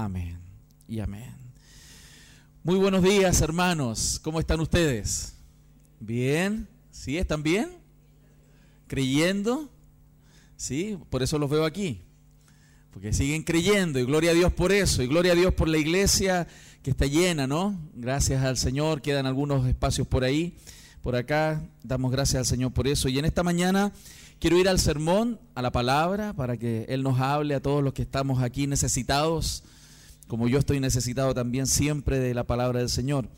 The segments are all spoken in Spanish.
Amén y amén. Muy buenos días, hermanos. ¿Cómo están ustedes? ¿Bien? ¿Sí? ¿Están bien? ¿Creyendo? ¿Sí? Por eso los veo aquí. Porque siguen creyendo y gloria a Dios por eso. Y gloria a Dios por la iglesia que está llena, ¿no? Gracias al Señor. Quedan algunos espacios por ahí, por acá. Damos gracias al Señor por eso. Y en esta mañana quiero ir al sermón, a la palabra, para que Él nos hable a todos los que estamos aquí necesitados como yo estoy necesitado también siempre de la palabra del Señor.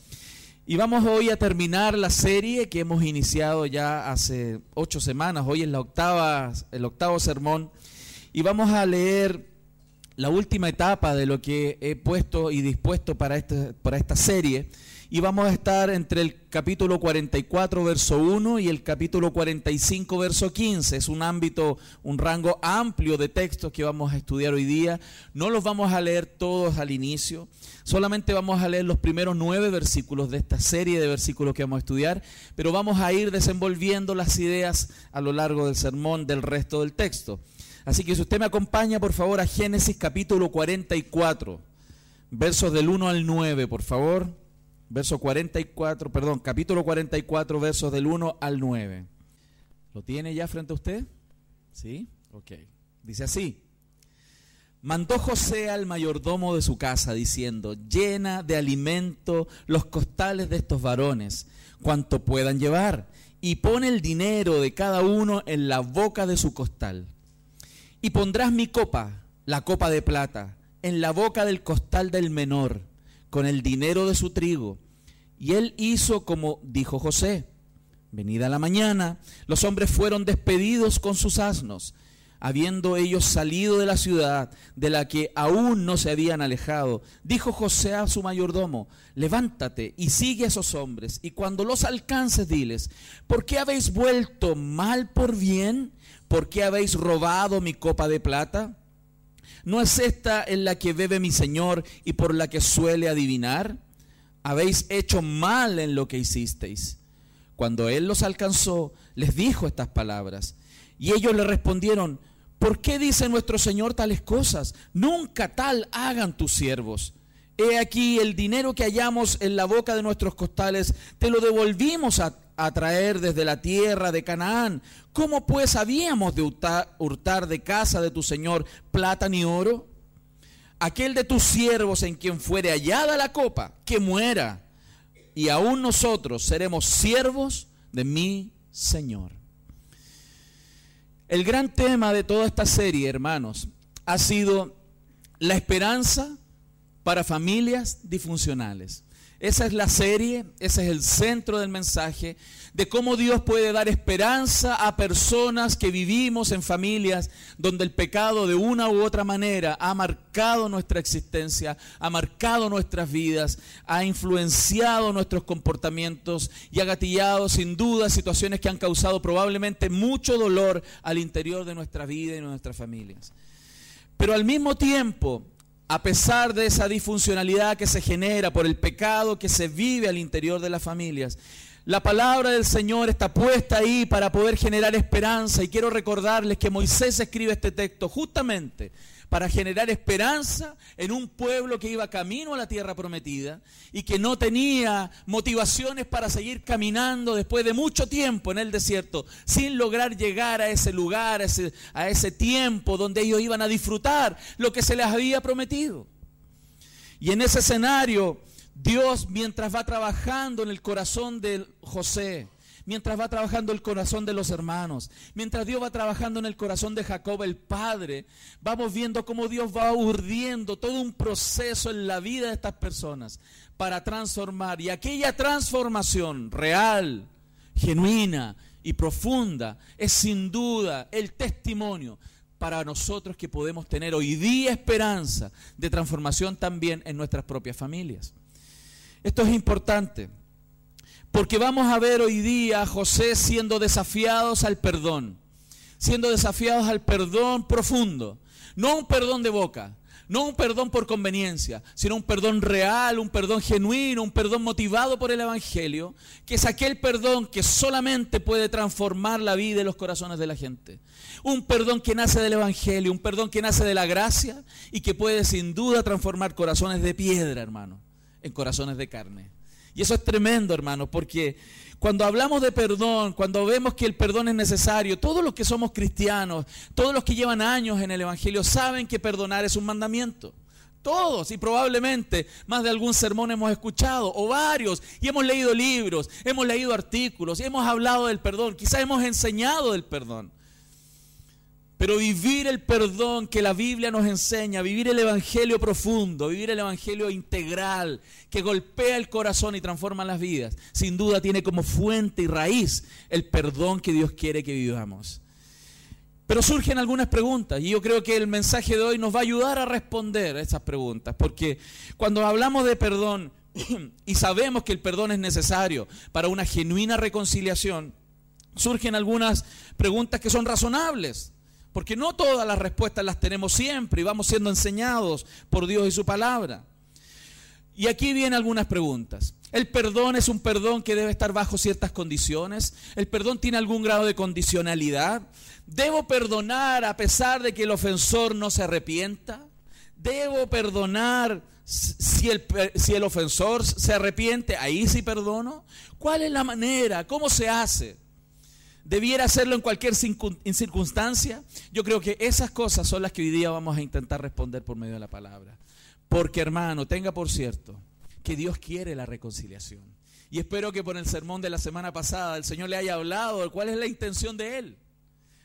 Y vamos hoy a terminar la serie que hemos iniciado ya hace ocho semanas. Hoy es la octava, el octavo sermón. Y vamos a leer la última etapa de lo que he puesto y dispuesto para, este, para esta serie y vamos a estar entre el capítulo 44, verso 1 y el capítulo 45, verso 15. Es un ámbito, un rango amplio de textos que vamos a estudiar hoy día. No los vamos a leer todos al inicio, solamente vamos a leer los primeros nueve versículos de esta serie de versículos que vamos a estudiar, pero vamos a ir desenvolviendo las ideas a lo largo del sermón del resto del texto. Así que si usted me acompaña, por favor, a Génesis capítulo 44, versos del 1 al 9, por favor verso 44, perdón, capítulo 44, versos del 1 al 9. ¿Lo tiene ya frente a usted? ¿Sí? Ok. Dice así. Mandó José al mayordomo de su casa diciendo, llena de alimento los costales de estos varones, cuanto puedan llevar, y pone el dinero de cada uno en la boca de su costal. Y pondrás mi copa, la copa de plata, en la boca del costal del menor con el dinero de su trigo. Y él hizo como dijo José. Venida la mañana, los hombres fueron despedidos con sus asnos, habiendo ellos salido de la ciudad de la que aún no se habían alejado. Dijo José a su mayordomo, levántate y sigue a esos hombres, y cuando los alcances diles, ¿por qué habéis vuelto mal por bien? ¿Por qué habéis robado mi copa de plata? ¿No es esta en la que bebe mi Señor y por la que suele adivinar? Habéis hecho mal en lo que hicisteis. Cuando él los alcanzó, les dijo estas palabras. Y ellos le respondieron, ¿por qué dice nuestro Señor tales cosas? Nunca tal hagan tus siervos. He aquí el dinero que hallamos en la boca de nuestros costales, te lo devolvimos a, a traer desde la tierra de Canaán. ¿Cómo pues habíamos de hurtar, de casa de tu Señor plata ni oro? Aquel de tus siervos en quien fuere hallada la copa, que muera, y aún nosotros seremos siervos de mi Señor. El gran tema de toda esta serie, hermanos, ha sido la esperanza para familias disfuncionales. Esa es la serie, ese es el centro del mensaje de cómo Dios puede dar esperanza a personas que vivimos en familias donde el pecado de una u otra manera ha marcado nuestra existencia, ha marcado nuestras vidas, ha influenciado nuestros comportamientos y ha gatillado sin duda situaciones que han causado probablemente mucho dolor al interior de nuestra vida y de nuestras familias. Pero al mismo tiempo, a pesar de esa disfuncionalidad que se genera por el pecado que se vive al interior de las familias, la palabra del Señor está puesta ahí para poder generar esperanza. Y quiero recordarles que Moisés escribe este texto justamente para generar esperanza en un pueblo que iba camino a la tierra prometida y que no tenía motivaciones para seguir caminando después de mucho tiempo en el desierto, sin lograr llegar a ese lugar, a ese, a ese tiempo donde ellos iban a disfrutar lo que se les había prometido. Y en ese escenario, Dios mientras va trabajando en el corazón de José, mientras va trabajando el corazón de los hermanos, mientras Dios va trabajando en el corazón de Jacob el Padre, vamos viendo cómo Dios va urdiendo todo un proceso en la vida de estas personas para transformar. Y aquella transformación real, genuina y profunda es sin duda el testimonio para nosotros que podemos tener hoy día esperanza de transformación también en nuestras propias familias. Esto es importante. Porque vamos a ver hoy día a José siendo desafiados al perdón, siendo desafiados al perdón profundo, no un perdón de boca, No un perdón por conveniencia, sino un perdón real, un perdón genuino, un perdón motivado por el Evangelio, que es aquel perdón que solamente puede transformar la vida y los corazones de la gente. Un perdón que nace del Evangelio, un perdón que nace de la gracia y que puede sin duda transformar corazones de piedra, hermano, en corazones de carne. Y eso es tremendo, hermano, porque cuando hablamos de perdón, cuando vemos que el perdón es necesario, todos los que somos cristianos, todos los que llevan años en el Evangelio, saben que perdonar es un mandamiento. Todos y probablemente más de algún sermón hemos escuchado o varios y hemos leído libros, hemos leído artículos y hemos hablado del perdón, quizás hemos enseñado del perdón. Pero vivir el perdón que la Biblia nos enseña, vivir el Evangelio profundo, vivir el Evangelio integral, que golpea el corazón y transforma las vidas, sin duda tiene como fuente y raíz el perdón que Dios quiere que vivamos. Pero surgen algunas preguntas y yo creo que el mensaje de hoy nos va a ayudar a responder a esas preguntas, porque cuando hablamos de perdón y sabemos que el perdón es necesario para una genuina reconciliación, surgen algunas preguntas que son razonables. Porque no todas las respuestas las tenemos siempre y vamos siendo enseñados por Dios y su palabra. Y aquí vienen algunas preguntas. ¿El perdón es un perdón que debe estar bajo ciertas condiciones? ¿El perdón tiene algún grado de condicionalidad? ¿Debo perdonar a pesar de que el ofensor no se arrepienta? ¿Debo perdonar si el, si el ofensor se arrepiente? Ahí sí perdono. ¿Cuál es la manera? ¿Cómo se hace? Debiera hacerlo en cualquier circunstancia? Yo creo que esas cosas son las que hoy día vamos a intentar responder por medio de la palabra. Porque hermano, tenga por cierto que Dios quiere la reconciliación. Y espero que por el sermón de la semana pasada el Señor le haya hablado de cuál es la intención de Él.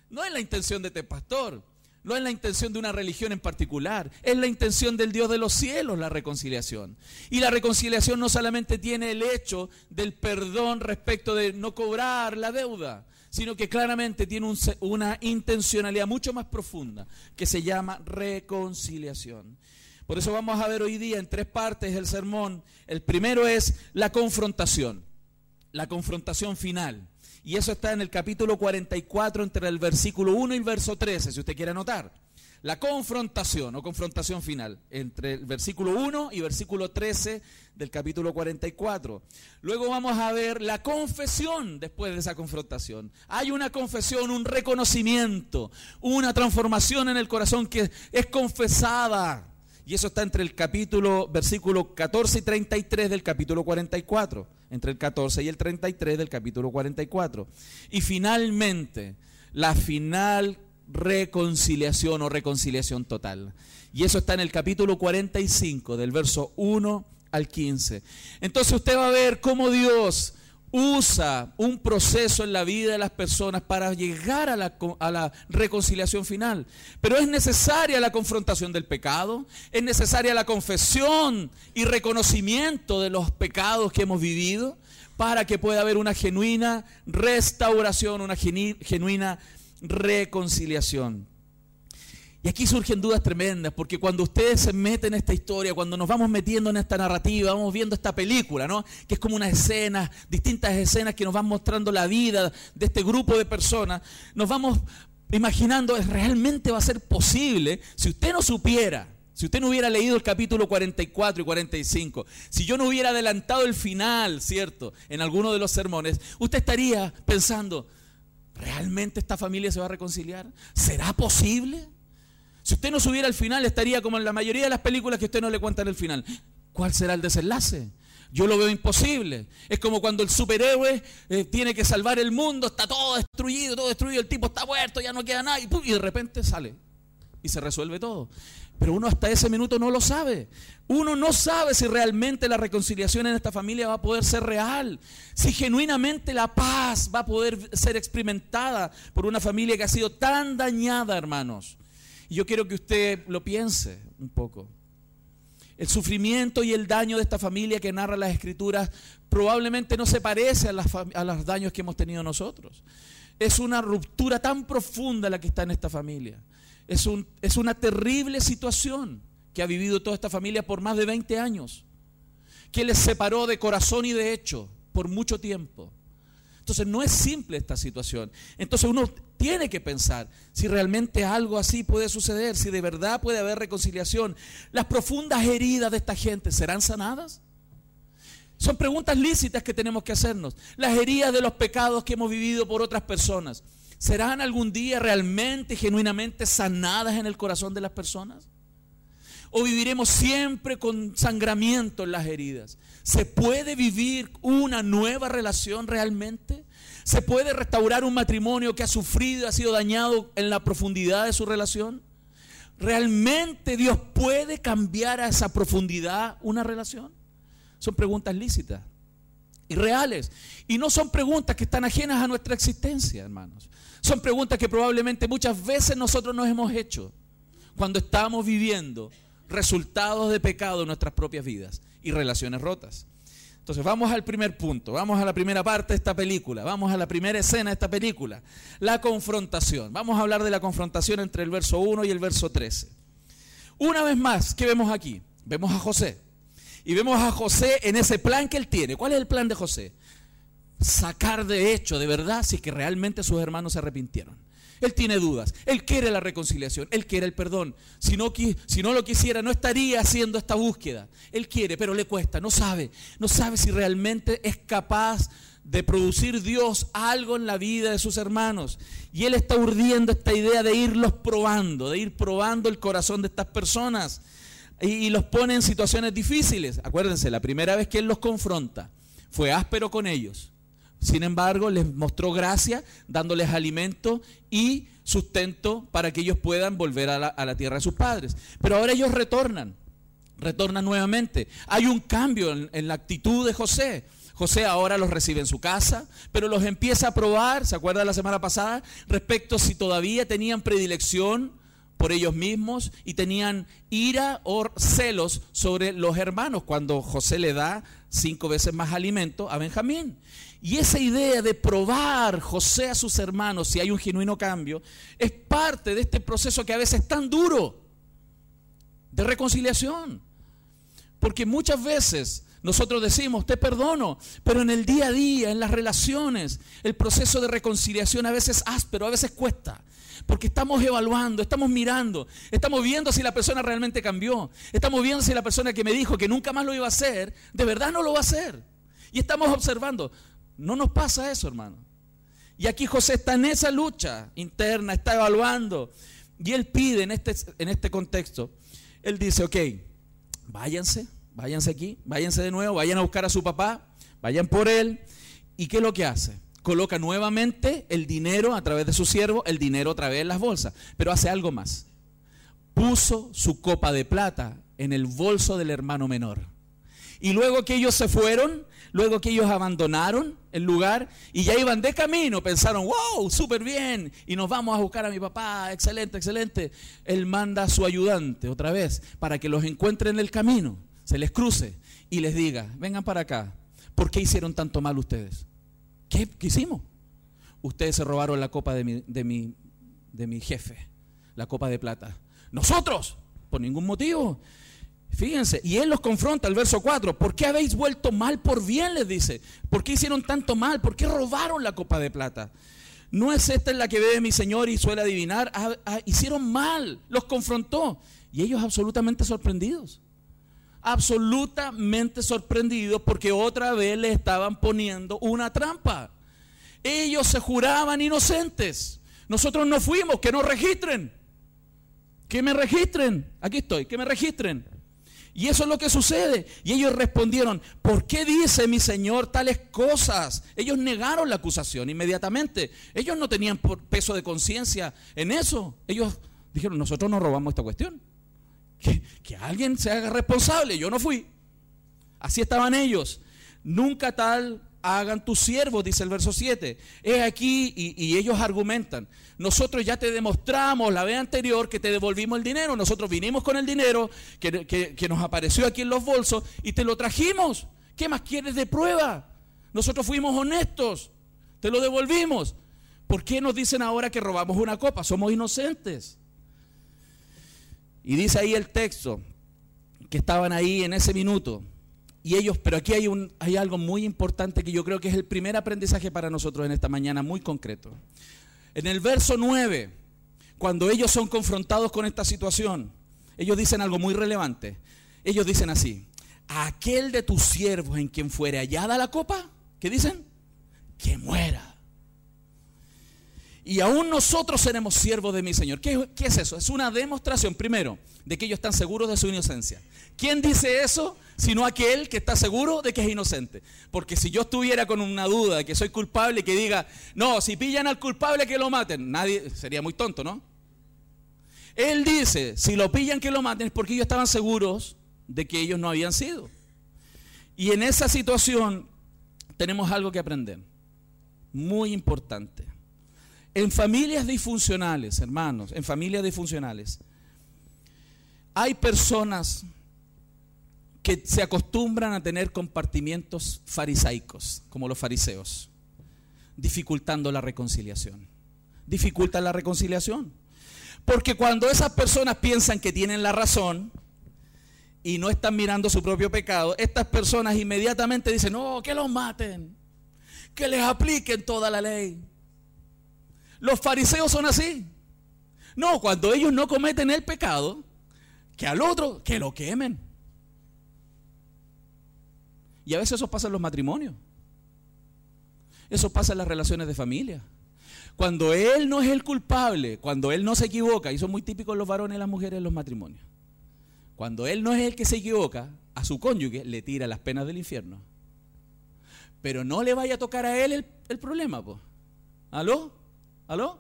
No es la intención de este pastor, no es la intención de una religión en particular, es la intención del Dios de los cielos la reconciliación. Y la reconciliación no solamente tiene el hecho del perdón respecto de no cobrar la deuda, sino que claramente tiene una intencionalidad mucho más profunda que se llama reconciliación. Por eso vamos a ver hoy día en tres partes el sermón. El primero es la confrontación, la confrontación final. Y eso está en el capítulo 44 entre el versículo 1 y el verso 13, si usted quiere anotar la confrontación o confrontación final entre el versículo 1 y versículo 13 del capítulo 44. Luego vamos a ver la confesión después de esa confrontación. Hay una confesión, un reconocimiento, una transformación en el corazón que es confesada. Y eso está entre el capítulo, versículo 14 y 33 del capítulo 44. Entre el 14 y el 33 del capítulo 44. Y finalmente, la final reconciliación o reconciliación total. Y eso está en el capítulo 45, del verso 1 al 15. Entonces usted va a ver cómo Dios usa un proceso en la vida de las personas para llegar a la, a la, reconciliación final. Pero es necesaria la confrontación del pecado, es necesaria la confesión y reconocimiento de los pecados que hemos vivido para que pueda haber una genuina restauración, una genuina reconciliación. Y aquí surgen dudas tremendas, porque cuando ustedes se meten en esta historia, cuando nos vamos metiendo en esta narrativa, vamos viendo esta película, ¿no? Que es como una escena, distintas escenas que nos van mostrando la vida de este grupo de personas, nos vamos imaginando, ¿realmente va a ser posible si usted no supiera? Si usted no hubiera leído el capítulo 44 y 45, si yo no hubiera adelantado el final, ¿cierto? En alguno de los sermones, usted estaría pensando, ¿Realmente esta familia se va a reconciliar? ¿Será posible? Si usted no subiera al final, estaría como en la mayoría de las películas que usted no le cuentan el final. ¿Cuál será el desenlace? Yo lo veo imposible. Es como cuando el superhéroe eh, tiene que salvar el mundo, está todo destruido, todo destruido, el tipo está muerto, ya no queda nada, y, y de repente sale y se resuelve todo. Pero uno hasta ese minuto no lo sabe. Uno no sabe si realmente la reconciliación en esta familia va a poder ser real. Si genuinamente la paz va a poder ser experimentada por una familia que ha sido tan dañada, hermanos. Y yo quiero que usted lo piense un poco. El sufrimiento y el daño de esta familia que narra las escrituras probablemente no se parece a, a los daños que hemos tenido nosotros. Es una ruptura tan profunda la que está en esta familia. Es, un, es una terrible situación que ha vivido toda esta familia por más de 20 años, que les separó de corazón y de hecho por mucho tiempo. Entonces no es simple esta situación. Entonces uno tiene que pensar si realmente algo así puede suceder, si de verdad puede haber reconciliación. Las profundas heridas de esta gente serán sanadas. Son preguntas lícitas que tenemos que hacernos. Las heridas de los pecados que hemos vivido por otras personas, ¿serán algún día realmente, genuinamente sanadas en el corazón de las personas? ¿O viviremos siempre con sangramiento en las heridas? ¿Se puede vivir una nueva relación realmente? ¿Se puede restaurar un matrimonio que ha sufrido, ha sido dañado en la profundidad de su relación? ¿Realmente Dios puede cambiar a esa profundidad una relación? Son preguntas lícitas y reales. Y no son preguntas que están ajenas a nuestra existencia, hermanos. Son preguntas que probablemente muchas veces nosotros nos hemos hecho cuando estamos viviendo resultados de pecado en nuestras propias vidas y relaciones rotas. Entonces vamos al primer punto, vamos a la primera parte de esta película, vamos a la primera escena de esta película, la confrontación. Vamos a hablar de la confrontación entre el verso 1 y el verso 13. Una vez más, ¿qué vemos aquí? Vemos a José. Y vemos a José en ese plan que él tiene. ¿Cuál es el plan de José? Sacar de hecho, de verdad, si que realmente sus hermanos se arrepintieron. Él tiene dudas. Él quiere la reconciliación. Él quiere el perdón. Si no, si no, lo quisiera, no estaría haciendo esta búsqueda. Él quiere, pero le cuesta. No sabe. No sabe si realmente es capaz de producir Dios algo en la vida de sus hermanos. Y Él está urdiendo esta idea de irlos probando, de ir probando el corazón de estas personas y, los pone en situaciones difíciles. Acuérdense, la primera vez que Él los confronta fue áspero con ellos. Sin embargo, les mostró gracia, dándoles alimento y sustento para que ellos puedan volver a la, tierra de sus padres. Pero ahora ellos retornan, retornan nuevamente. Hay un cambio en, la actitud de José. José ahora los recibe en su casa, pero los empieza a probar, ¿se acuerda la semana pasada? Respecto si todavía tenían predilección por ellos mismos y tenían ira o celos sobre los hermanos cuando José le da cinco veces más alimento a Benjamín. Y esa idea de probar José a sus hermanos si hay un genuino cambio es parte de este proceso que a veces es tan duro de reconciliación. Porque muchas veces nosotros decimos, te perdono, pero en el día a día, en las relaciones, el proceso de reconciliación a veces es áspero, a veces cuesta. Porque estamos evaluando, estamos mirando, estamos viendo si la persona realmente cambió. Estamos viendo si la persona que me dijo que nunca más lo iba a hacer, de verdad no lo va a hacer. Y estamos observando. No nos pasa eso, hermano. Y aquí José está en esa lucha interna, está evaluando. Y él pide en este, en este contexto, él dice, ok, váyanse, váyanse aquí, váyanse de nuevo, vayan a buscar a su papá, vayan por él. ¿Y qué es lo que hace? Coloca nuevamente el dinero a través de su siervo, el dinero otra vez en las bolsas, pero hace algo más. Puso su copa de plata en el bolso del hermano menor. Y luego que ellos se fueron, luego que ellos abandonaron el lugar y ya iban de camino, pensaron, wow, súper bien, y nos vamos a buscar a mi papá, excelente, excelente. Él manda a su ayudante otra vez para que los encuentre en el camino, se les cruce y les diga, vengan para acá, ¿por qué hicieron tanto mal ustedes? ¿Qué, hicimos? Ustedes se robaron la copa de mi, de, mi, de mi jefe, la copa de plata. Nosotros, por ningún motivo. Fíjense, y él los confronta, el verso 4, ¿por qué habéis vuelto mal por bien? Les dice, ¿por qué hicieron tanto mal? ¿Por qué robaron la copa de plata? No es esta la que bebe mi Señor y suele adivinar, ah, ah, hicieron mal, los confrontó. Y ellos absolutamente sorprendidos absolutamente sorprendidos porque otra vez le estaban poniendo una trampa. Ellos se juraban inocentes. Nosotros no fuimos, que nos registren. Que me registren. Aquí estoy, que me registren. Y eso es lo que sucede. Y ellos respondieron, ¿por qué dice mi Señor tales cosas? Ellos negaron la acusación inmediatamente. Ellos no tenían peso de conciencia en eso. Ellos dijeron, nosotros no robamos esta cuestión que, alguien se haga responsable. Yo no fui. Así estaban ellos. Nunca tal hagan tus siervos, dice el verso 7. Es aquí y, ellos argumentan. Nosotros ya te demostramos la vez anterior que te devolvimos el dinero. Nosotros vinimos con el dinero que, que, nos apareció aquí en los bolsos y te lo trajimos. ¿Qué más quieres de prueba? Nosotros fuimos honestos. Te lo devolvimos. ¿Por qué nos dicen ahora que robamos una copa? Somos inocentes. Y dice ahí el texto que estaban ahí en ese minuto y ellos, pero aquí hay, hay algo muy importante que yo creo que es el primer aprendizaje para nosotros en esta mañana, muy concreto. En el verso 9, cuando ellos son confrontados con esta situación, ellos dicen algo muy relevante. Ellos dicen así, aquel de tus siervos en quien fuere hallada la copa, ¿qué dicen? Que muera y aún nosotros seremos siervos de mi Señor. ¿Qué, es eso? Es una demostración, primero, de que ellos están seguros de su inocencia. ¿Quién dice eso? Sino aquel que está seguro de que es inocente. Porque si yo estuviera con una duda de que soy culpable y que diga, no, si pillan al culpable que lo maten, nadie, sería muy tonto, ¿no? Él dice, si lo pillan que lo maten es porque ellos estaban seguros de que ellos no habían sido. Y en esa situación tenemos algo que aprender, muy importante. En familias disfuncionales, hermanos, en familias disfuncionales, hay personas que se acostumbran a tener compartimientos farisaicos, como los fariseos, dificultando la reconciliación. Dificultan la reconciliación. Porque cuando esas personas piensan que tienen la razón y no están mirando su propio pecado, estas personas inmediatamente dicen, no, que los maten, que les apliquen toda la ley. Los fariseos son así. No, cuando ellos no cometen el pecado, que al otro, que lo quemen. Y a veces eso pasa en los matrimonios. Eso pasa en las relaciones de familia. Cuando él no es el culpable, cuando él no se equivoca, y son muy típicos los varones y las mujeres en los matrimonios. Cuando él no es el que se equivoca, a su cónyuge le tira las penas del infierno. Pero no le vaya a tocar a él el, el problema, pues. ¿Aló? ¿Aló?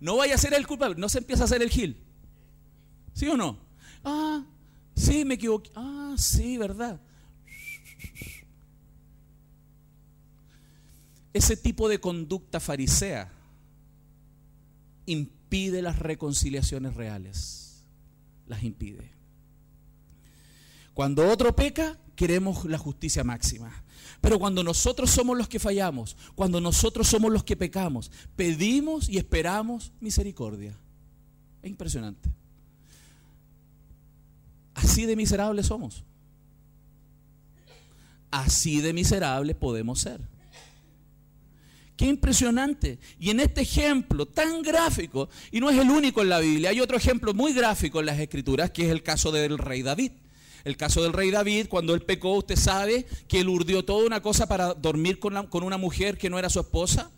No vaya a ser el culpable, no se empieza a hacer el gil. ¿Sí o no? Ah, sí, me equivoqué. Ah, sí, verdad. Ese tipo de conducta farisea impide las reconciliaciones reales. Las impide. Cuando otro peca, queremos la justicia máxima. Pero cuando nosotros somos los que fallamos, cuando nosotros somos los que pecamos, pedimos y esperamos misericordia. Es impresionante. Así de miserables somos. Así de miserables podemos ser. Qué impresionante. Y en este ejemplo tan gráfico, y no es el único en la Biblia, hay otro ejemplo muy gráfico en las Escrituras, que es el caso del rey David. El caso del rey David, cuando él pecó, usted sabe que él urdió toda una cosa para dormir con, una mujer que no era su esposa.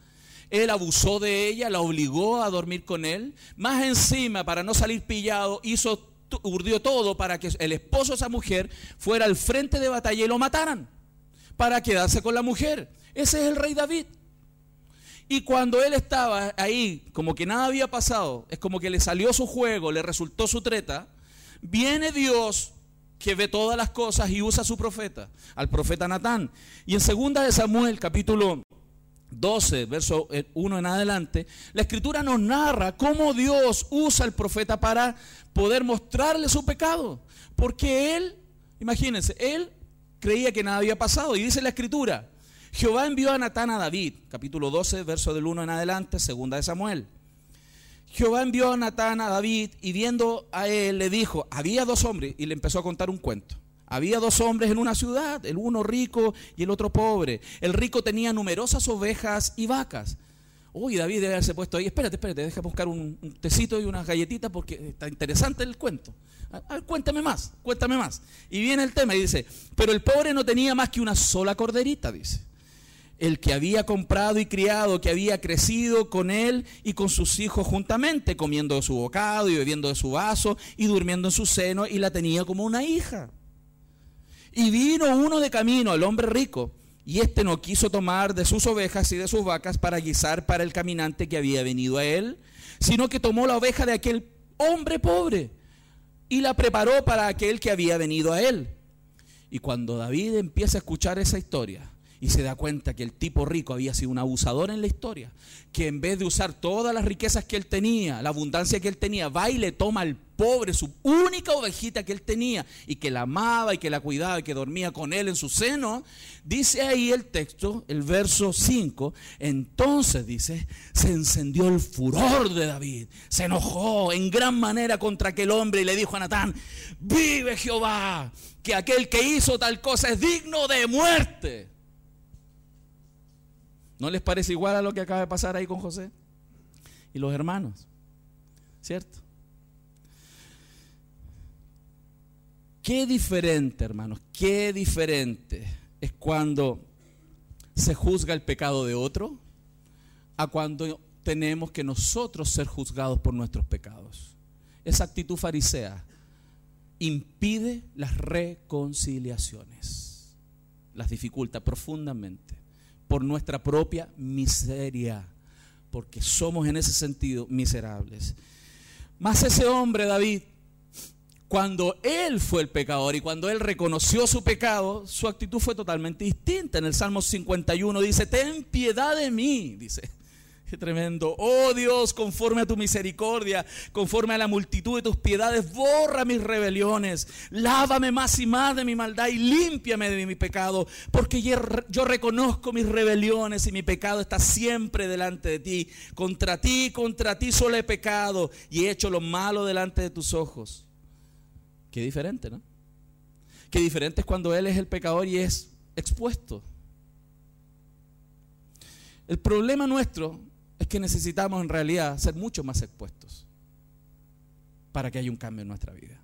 Él abusó de ella, la obligó a dormir con él. Más encima, para no salir pillado, hizo, urdió todo para que el esposo de esa mujer fuera al frente de batalla y lo mataran. Para quedarse con la mujer. Ese es el rey David. Y cuando él estaba ahí, como que nada había pasado, es como que le salió su juego, le resultó su treta, viene Dios que ve todas las cosas y usa a su profeta, al profeta Natán. Y en segunda de Samuel, capítulo 12, verso 1 en adelante, la escritura nos narra cómo Dios usa al profeta para poder mostrarle su pecado. Porque él, imagínense, él creía que nada había pasado. Y dice la escritura, Jehová envió a Natán a David, capítulo 12, verso del 1 en adelante, segunda de Samuel. Jehová envió a Natán a David y viendo a él le dijo, había dos hombres y le empezó a contar un cuento. Había dos hombres en una ciudad, el uno rico y el otro pobre. El rico tenía numerosas ovejas y vacas. Uy, David debe haberse puesto ahí, espérate, espérate, deja buscar un, tecito y unas galletitas porque está interesante el cuento. cuéntame más, cuéntame más. Y viene el tema y dice, pero el pobre no tenía más que una sola corderita, dice el que había comprado y criado, que había crecido con él y con sus hijos juntamente, comiendo de su bocado y bebiendo de su vaso y durmiendo en su seno, y la tenía como una hija. Y vino uno de camino, el hombre rico, y éste no quiso tomar de sus ovejas y de sus vacas para guisar para el caminante que había venido a él, sino que tomó la oveja de aquel hombre pobre y la preparó para aquel que había venido a él. Y cuando David empieza a escuchar esa historia, y se da cuenta que el tipo rico había sido un abusador en la historia, que en vez de usar todas las riquezas que él tenía, la abundancia que él tenía, va y le toma al pobre su única ovejita que él tenía y que la amaba y que la cuidaba y que dormía con él en su seno, dice ahí el texto, el verso 5, entonces dice, se encendió el furor de David, se enojó en gran manera contra aquel hombre y le dijo a Natán, vive Jehová, que aquel que hizo tal cosa es digno de muerte. ¿No les parece igual a lo que acaba de pasar ahí con José? Y los hermanos, ¿cierto? Qué diferente, hermanos, qué diferente es cuando se juzga el pecado de otro a cuando tenemos que nosotros ser juzgados por nuestros pecados. Esa actitud farisea impide las reconciliaciones, las dificulta profundamente por nuestra propia miseria, porque somos en ese sentido miserables. Más ese hombre, David, cuando él fue el pecador y cuando él reconoció su pecado, su actitud fue totalmente distinta. En el Salmo 51 dice, ten piedad de mí, dice tremendo. Oh Dios, conforme a tu misericordia, conforme a la multitud de tus piedades, borra mis rebeliones. Lávame más y más de mi maldad y límpiame de mi pecado. Porque yo reconozco mis rebeliones y mi pecado está siempre delante de ti. Contra ti, contra ti solo he pecado y he hecho lo malo delante de tus ojos. Qué diferente, ¿no? Qué diferente es cuando Él es el pecador y es expuesto. El problema nuestro es que necesitamos en realidad ser mucho más expuestos para que haya un cambio en nuestra vida.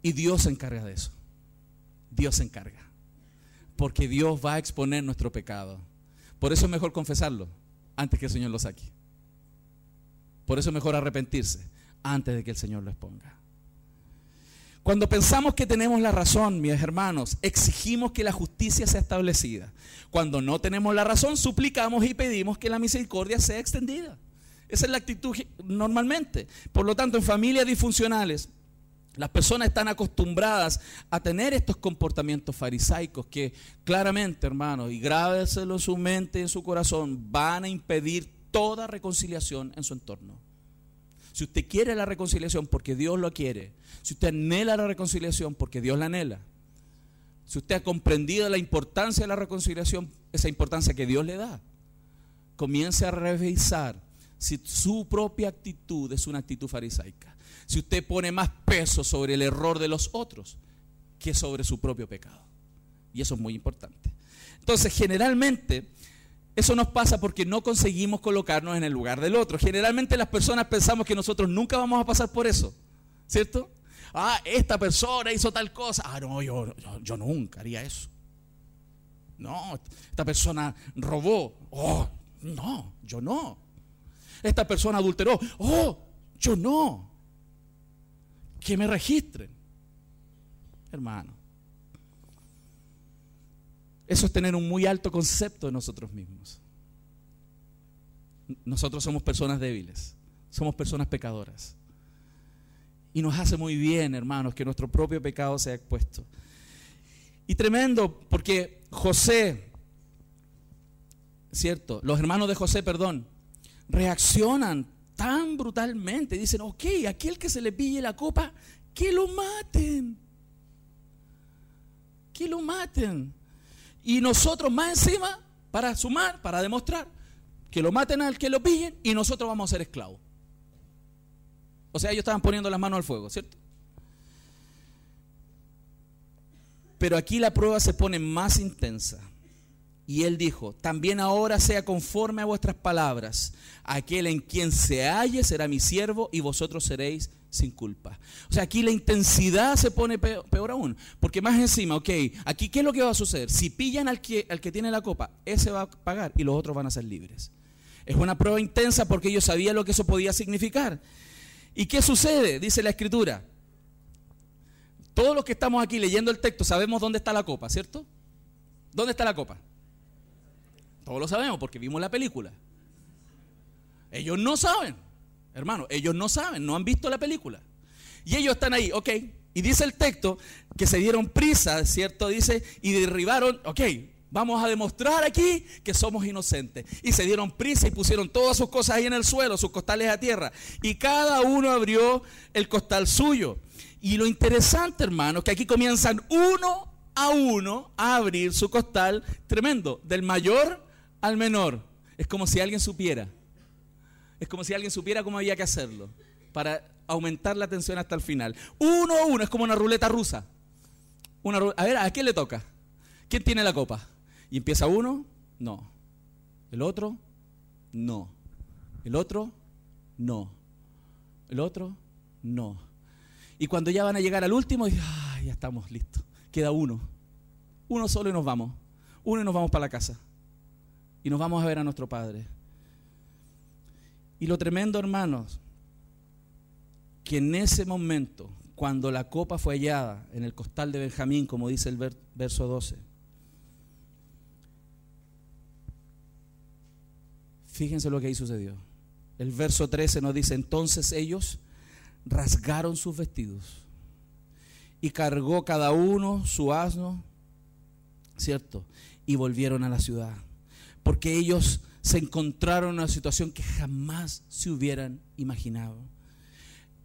Y Dios se encarga de eso. Dios se encarga. Porque Dios va a exponer nuestro pecado. Por eso es mejor confesarlo antes que el Señor lo saque. Por eso es mejor arrepentirse antes de que el Señor lo exponga. Cuando pensamos que tenemos la razón, mis hermanos, exigimos que la justicia sea establecida. Cuando no tenemos la razón, suplicamos y pedimos que la misericordia sea extendida. Esa es la actitud normalmente. Por lo tanto, en familias disfuncionales, las personas están acostumbradas a tener estos comportamientos farisaicos que claramente, hermanos, y grábeselo en su mente y en su corazón, van a impedir toda reconciliación en su entorno. Si usted quiere la reconciliación porque Dios lo quiere, si usted anhela la reconciliación porque Dios la anhela, si usted ha comprendido la importancia de la reconciliación, esa importancia que Dios le da, comience a revisar si su propia actitud es una actitud farisaica. Si usted pone más peso sobre el error de los otros que sobre su propio pecado. Y eso es muy importante. Entonces, generalmente, eso nos pasa porque no conseguimos colocarnos en el lugar del otro. Generalmente las personas pensamos que nosotros nunca vamos a pasar por eso, ¿cierto? Ah, esta persona hizo tal cosa. Ah, no, yo, yo, nunca haría eso. No, esta persona robó. Oh, no, yo no. Esta persona adulteró. Oh, yo no. Que me registren. Hermano. Eso es tener un muy alto concepto de nosotros mismos. Nosotros somos personas débiles, somos personas pecadoras. Y nos hace muy bien, hermanos, que nuestro propio pecado sea expuesto. Y tremendo, porque José, ¿cierto? Los hermanos de José, perdón, reaccionan tan brutalmente. Dicen, ok, aquel que se le pille la copa, que lo maten. Que lo maten. Y nosotros más encima, para sumar, para demostrar, que lo maten al que lo pillen y nosotros vamos a ser esclavos. O sea, ellos estaban poniendo las manos al fuego, ¿cierto? Pero aquí la prueba se pone más intensa. Y él dijo, también ahora sea conforme a vuestras palabras. Aquel en quien se halle será mi siervo y vosotros seréis sin culpa. O sea, aquí la intensidad se pone peor, aún. Porque más encima, ok, aquí ¿qué es lo que va a suceder? Si pillan al que, al que tiene la copa, ese va a pagar y los otros van a ser libres. Es una prueba intensa porque ellos sabían lo que eso podía significar. ¿Y qué sucede? Dice la escritura. Todos los que estamos aquí leyendo el texto sabemos dónde está la copa, ¿cierto? ¿Dónde está la copa? Todos lo sabemos porque vimos la película. Ellos no saben, hermano, ellos no saben, no han visto la película. Y ellos están ahí, ok, Y dice el texto que se dieron prisa, ¿cierto? Dice, y derribaron, ok, vamos a demostrar aquí que somos inocentes. Y se dieron prisa y pusieron todas sus cosas ahí en el suelo, sus costales a tierra. Y cada uno abrió el costal suyo. Y lo interesante, hermano, que aquí comienzan uno a uno a abrir su costal tremendo, del mayor al menor. Es como si alguien supiera. Es como si alguien supiera cómo había que hacerlo para aumentar la tensión hasta el final. Uno a uno, es como una ruleta rusa. Una, a ver, ¿a quién le toca? ¿Quién tiene la copa? Y empieza uno, no. El otro, no. El otro, no. El otro, no. Y cuando ya van a llegar al último, ya estamos listos. Queda uno. Uno solo y nos vamos. Uno y nos vamos para la casa. Y nos vamos a ver a nuestro Padre. Y lo tremendo, hermanos, que en ese momento, cuando la copa fue hallada en el costal de Benjamín, como dice el verso 12, fíjense lo que ahí sucedió. El verso 13 nos dice, entonces ellos rasgaron sus vestidos y cargó cada uno su asno, ¿cierto? Y volvieron a la ciudad, porque ellos se encontraron en una situación que jamás se hubieran imaginado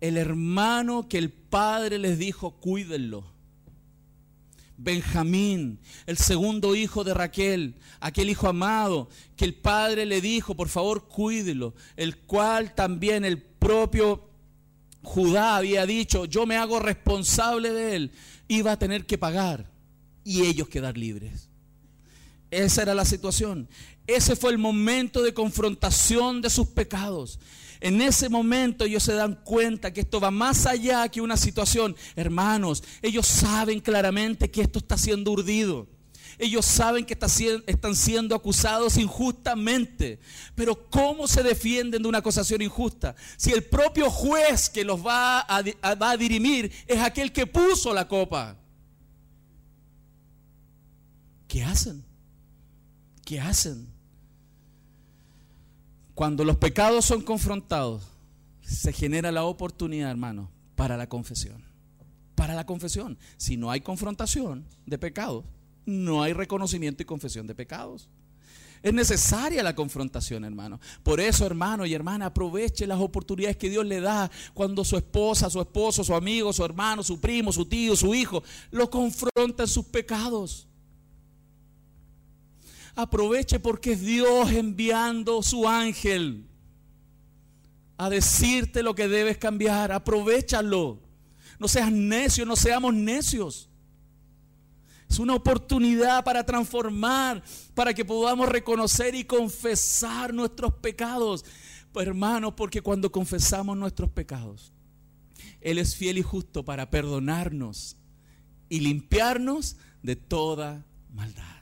el hermano que el padre les dijo, cuídenlo. Benjamín, el segundo hijo de Raquel, aquel hijo amado que el padre le dijo, por favor, cuídelo, el cual también el propio Judá había dicho, yo me hago responsable de él, iba a tener que pagar y ellos quedar libres. Esa era la situación. Ese fue el momento de confrontación de sus pecados. En ese momento ellos se dan cuenta que esto va más allá que una situación. Hermanos, ellos saben claramente que esto está siendo urdido. Ellos saben que están siendo acusados injustamente. Pero ¿cómo se defienden de una acusación injusta? Si el propio juez que los va a, va a dirimir es aquel que puso la copa. ¿Qué hacen? ¿Qué hacen? Cuando los pecados son confrontados, se genera la oportunidad, hermano, para la confesión. Para la confesión. Si no hay confrontación de pecados, no hay reconocimiento y confesión de pecados. Es necesaria la confrontación, hermano. Por eso, hermano y hermana, aproveche las oportunidades que Dios le da cuando su esposa, su esposo, su amigo, su hermano, su primo, su tío, su hijo, lo confronta en sus pecados. Aproveche porque es Dios enviando su ángel a decirte lo que debes cambiar. Aprovechalo. No seas necio, no seamos necios. Es una oportunidad para transformar, para que podamos reconocer y confesar nuestros pecados. Pues, hermanos, porque cuando confesamos nuestros pecados, Él es fiel y justo para perdonarnos y limpiarnos de toda maldad.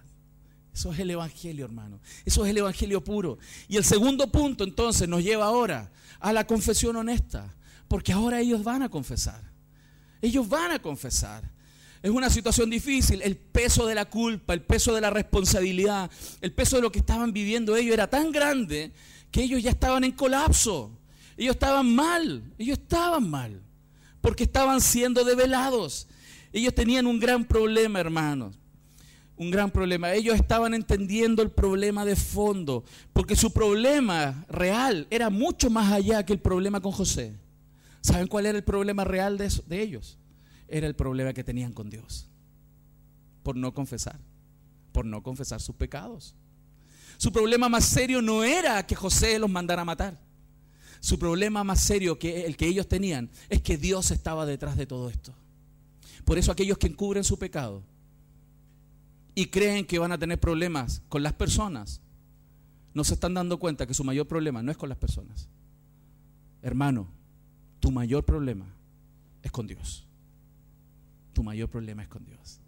Eso es el Evangelio, hermano. Eso es el Evangelio puro. Y el segundo punto entonces nos lleva ahora a la confesión honesta. Porque ahora ellos van a confesar. Ellos van a confesar. Es una situación difícil. El peso de la culpa, el peso de la responsabilidad, el peso de lo que estaban viviendo ellos era tan grande que ellos ya estaban en colapso. Ellos estaban mal. Ellos estaban mal. Porque estaban siendo develados. Ellos tenían un gran problema, hermanos un gran problema. Ellos estaban entendiendo el problema de fondo, porque su problema real era mucho más allá que el problema con José. ¿Saben cuál era el problema real de, de ellos? Era el problema que tenían con Dios, por no confesar, por no confesar sus pecados. Su problema más serio no era que José los mandara a matar. Su problema más serio que el que ellos tenían es que Dios estaba detrás de todo esto. Por eso aquellos que encubren su pecado y creen que van a tener problemas con las personas, no se están dando cuenta que su mayor problema no es con las personas. Hermano, tu mayor problema es con Dios. Tu mayor problema es con Dios.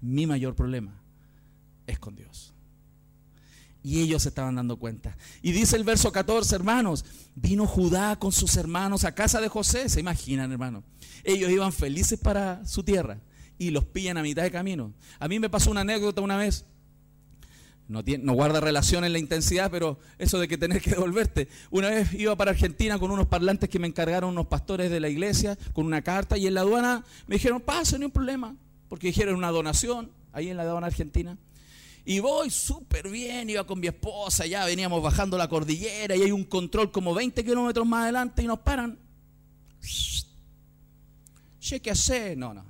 Mi mayor problema es con Dios. Y ellos se estaban dando cuenta. Y dice el verso 14, hermanos, vino Judá con sus hermanos a casa de José. ¿Se imaginan, hermano? Ellos iban felices para su tierra y los pillan a mitad de camino. A mí me pasó una anécdota una vez. no, guarda relación en la intensidad, pero eso de que tener que devolverte. Una vez iba para Argentina con unos parlantes que me encargaron unos pastores de la iglesia, con una carta, y en la aduana me dijeron, pase, no hay problema, porque dijeron una donación, ahí en la aduana argentina. Y voy súper bien, iba con mi esposa, ya veníamos bajando la cordillera y hay un control como 20 kilómetros más adelante y nos paran. ¿Qué hace? No, no.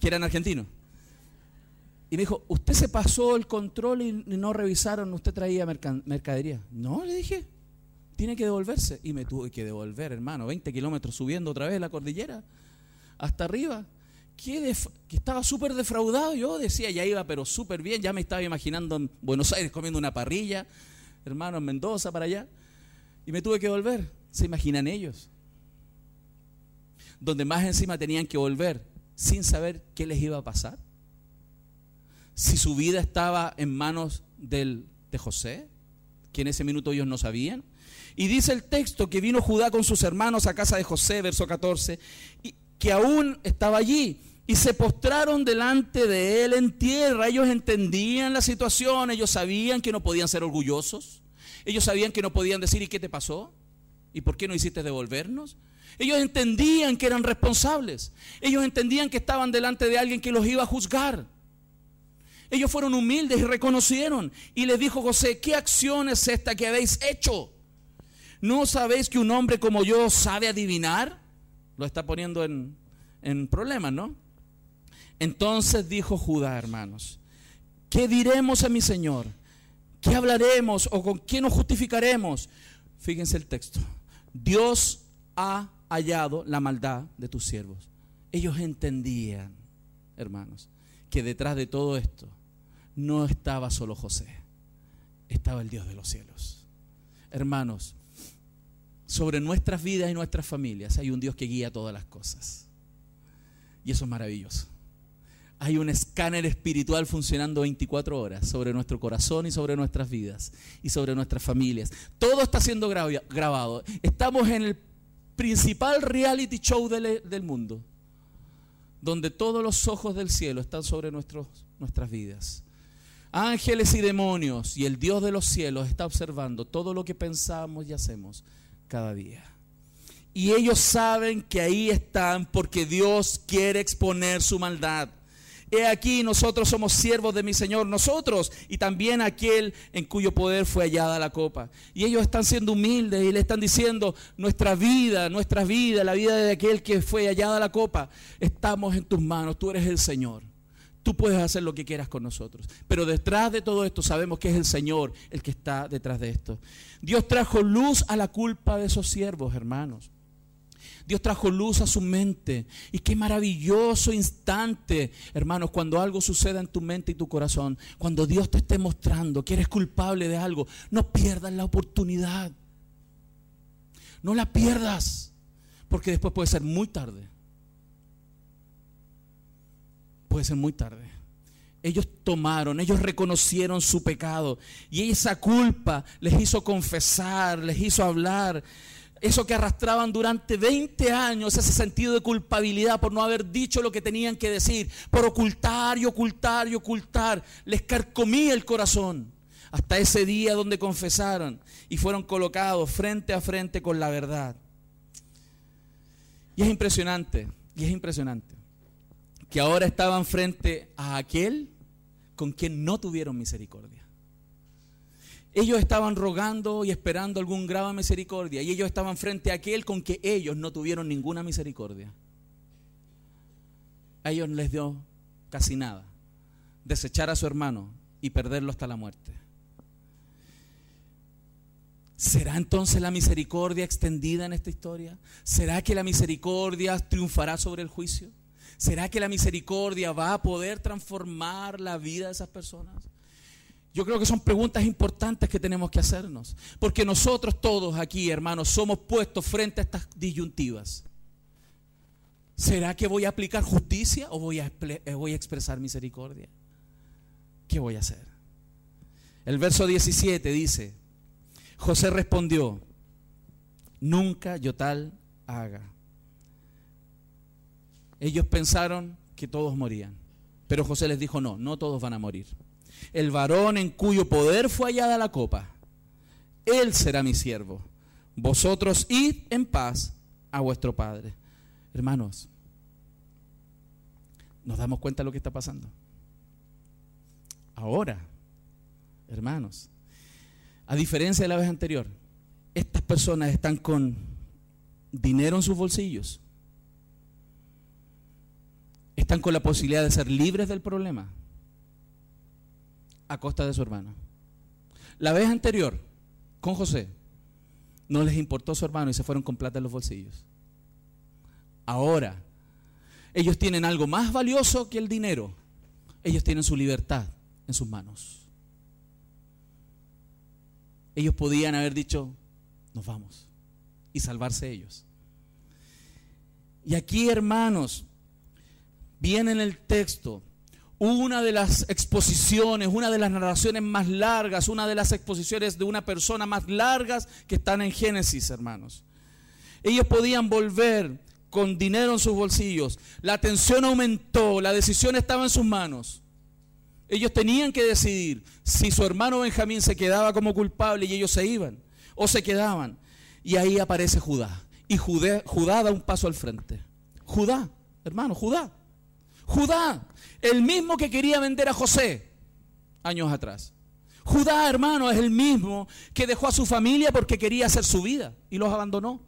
Que eran argentinos. Y me dijo, ¿usted se pasó el control y no revisaron, usted traía mercadería? No, le dije, tiene que devolverse. Y me tuve que devolver, hermano, 20 kilómetros subiendo otra vez la cordillera, hasta arriba. Que, que estaba súper defraudado, yo decía, ya iba, pero súper bien, ya me estaba imaginando en Buenos Aires comiendo una parrilla, hermano, en Mendoza, para allá. Y me tuve que volver, ¿se imaginan ellos? Donde más encima tenían que volver sin saber qué les iba a pasar si su vida estaba en manos de José, que en ese minuto ellos no sabían. Y dice el texto que vino Judá con sus hermanos a casa de José, verso 14, y que aún estaba allí. Y se postraron delante de él en tierra. Ellos entendían la situación, ellos sabían que no podían ser orgullosos. Ellos sabían que no podían decir, ¿y qué te pasó? ¿Y por qué no hiciste devolvernos? Ellos entendían que eran responsables. Ellos entendían que estaban delante de alguien que los iba a juzgar. Ellos fueron humildes y reconocieron. Y les dijo José, ¿qué acción es esta que habéis hecho? ¿No sabéis que un hombre como yo sabe adivinar? Lo está poniendo en, en problemas, ¿no? Entonces dijo Judá, hermanos, ¿qué diremos a mi Señor? ¿Qué hablaremos o con qué nos justificaremos? Fíjense el texto. Dios ha hallado la maldad de tus siervos. Ellos entendían, hermanos, que detrás de todo esto no estaba solo José, estaba el Dios de los cielos. Hermanos, sobre nuestras vidas y nuestras familias hay un Dios que guía todas las cosas. Y eso es maravilloso. Hay un escáner espiritual funcionando 24 horas sobre nuestro corazón y sobre nuestras vidas y sobre nuestras familias. Todo está siendo grabado. Estamos en el principal reality show del, del mundo, donde todos los ojos del cielo están sobre nuestros, nuestras vidas. Ángeles y demonios y el Dios de los cielos está observando todo lo que pensamos y hacemos cada día. Y ellos saben que ahí están porque Dios quiere exponer su maldad. He aquí, nosotros somos siervos de mi Señor, nosotros y también aquel en cuyo poder fue hallada la copa. Y ellos están siendo humildes y le están diciendo, nuestra vida, nuestra vida, la vida de aquel que fue hallada la copa, estamos en tus manos, tú eres el Señor. Tú puedes hacer lo que quieras con nosotros. Pero detrás de todo esto sabemos que es el Señor el que está detrás de esto. Dios trajo luz a la culpa de esos siervos, hermanos. Dios trajo luz a su mente. Y qué maravilloso instante, hermanos, cuando algo suceda en tu mente y tu corazón. Cuando Dios te esté mostrando que eres culpable de algo. No pierdas la oportunidad. No la pierdas. Porque después puede ser muy tarde puede ser muy tarde. Ellos tomaron, ellos reconocieron su pecado y esa culpa les hizo confesar, les hizo hablar. Eso que arrastraban durante 20 años, ese sentido de culpabilidad por no haber dicho lo que tenían que decir, por ocultar y ocultar y ocultar, les carcomía el corazón. Hasta ese día donde confesaron y fueron colocados frente a frente con la verdad. Y es impresionante, y es impresionante que ahora estaban frente a aquel con quien no tuvieron misericordia. Ellos estaban rogando y esperando algún grado misericordia y ellos estaban frente a aquel con que ellos no tuvieron ninguna misericordia. A ellos les dio casi nada. Desechar a su hermano y perderlo hasta la muerte. ¿Será entonces la misericordia extendida en esta historia? ¿Será que la misericordia triunfará sobre el juicio? ¿Será que la misericordia va a poder transformar la vida de esas personas? Yo creo que son preguntas importantes que tenemos que hacernos. Porque nosotros todos aquí, hermanos, somos puestos frente a estas disyuntivas. ¿Será que voy a aplicar justicia o voy a, eh, voy a expresar misericordia? ¿Qué voy a hacer? El verso 17 dice, José respondió, nunca yo tal haga. Ellos pensaron que todos morían. Pero José les dijo, no, no todos van a morir. El varón en cuyo poder fue hallada la copa, él será mi siervo. Vosotros id en paz a vuestro Padre. Hermanos, nos damos cuenta de lo que está pasando. Ahora, hermanos, a diferencia de la vez anterior, estas personas están con dinero en sus bolsillos. Están con la posibilidad de ser libres del problema a costa de su hermano. La vez anterior, con José, no les importó su hermano y se fueron con plata en los bolsillos. Ahora, ellos tienen algo más valioso que el dinero. Ellos tienen su libertad en sus manos. Ellos podían haber dicho, nos vamos, y salvarse ellos. Y aquí, hermanos, viene en el texto una de las exposiciones, una de las narraciones más largas, una de las exposiciones de una persona más largas que están en Génesis, hermanos. Ellos podían volver con dinero en sus bolsillos. La tensión aumentó, la decisión estaba en sus manos. Ellos tenían que decidir si su hermano Benjamín se quedaba como culpable y ellos se iban, o se quedaban. Y ahí aparece Judá. Y Judá, Judá da un paso al frente. Judá, hermano, Judá. Judá, el mismo que quería vender a José años atrás. Judá, hermano, es el mismo que dejó a su familia porque quería hacer su vida y los abandonó.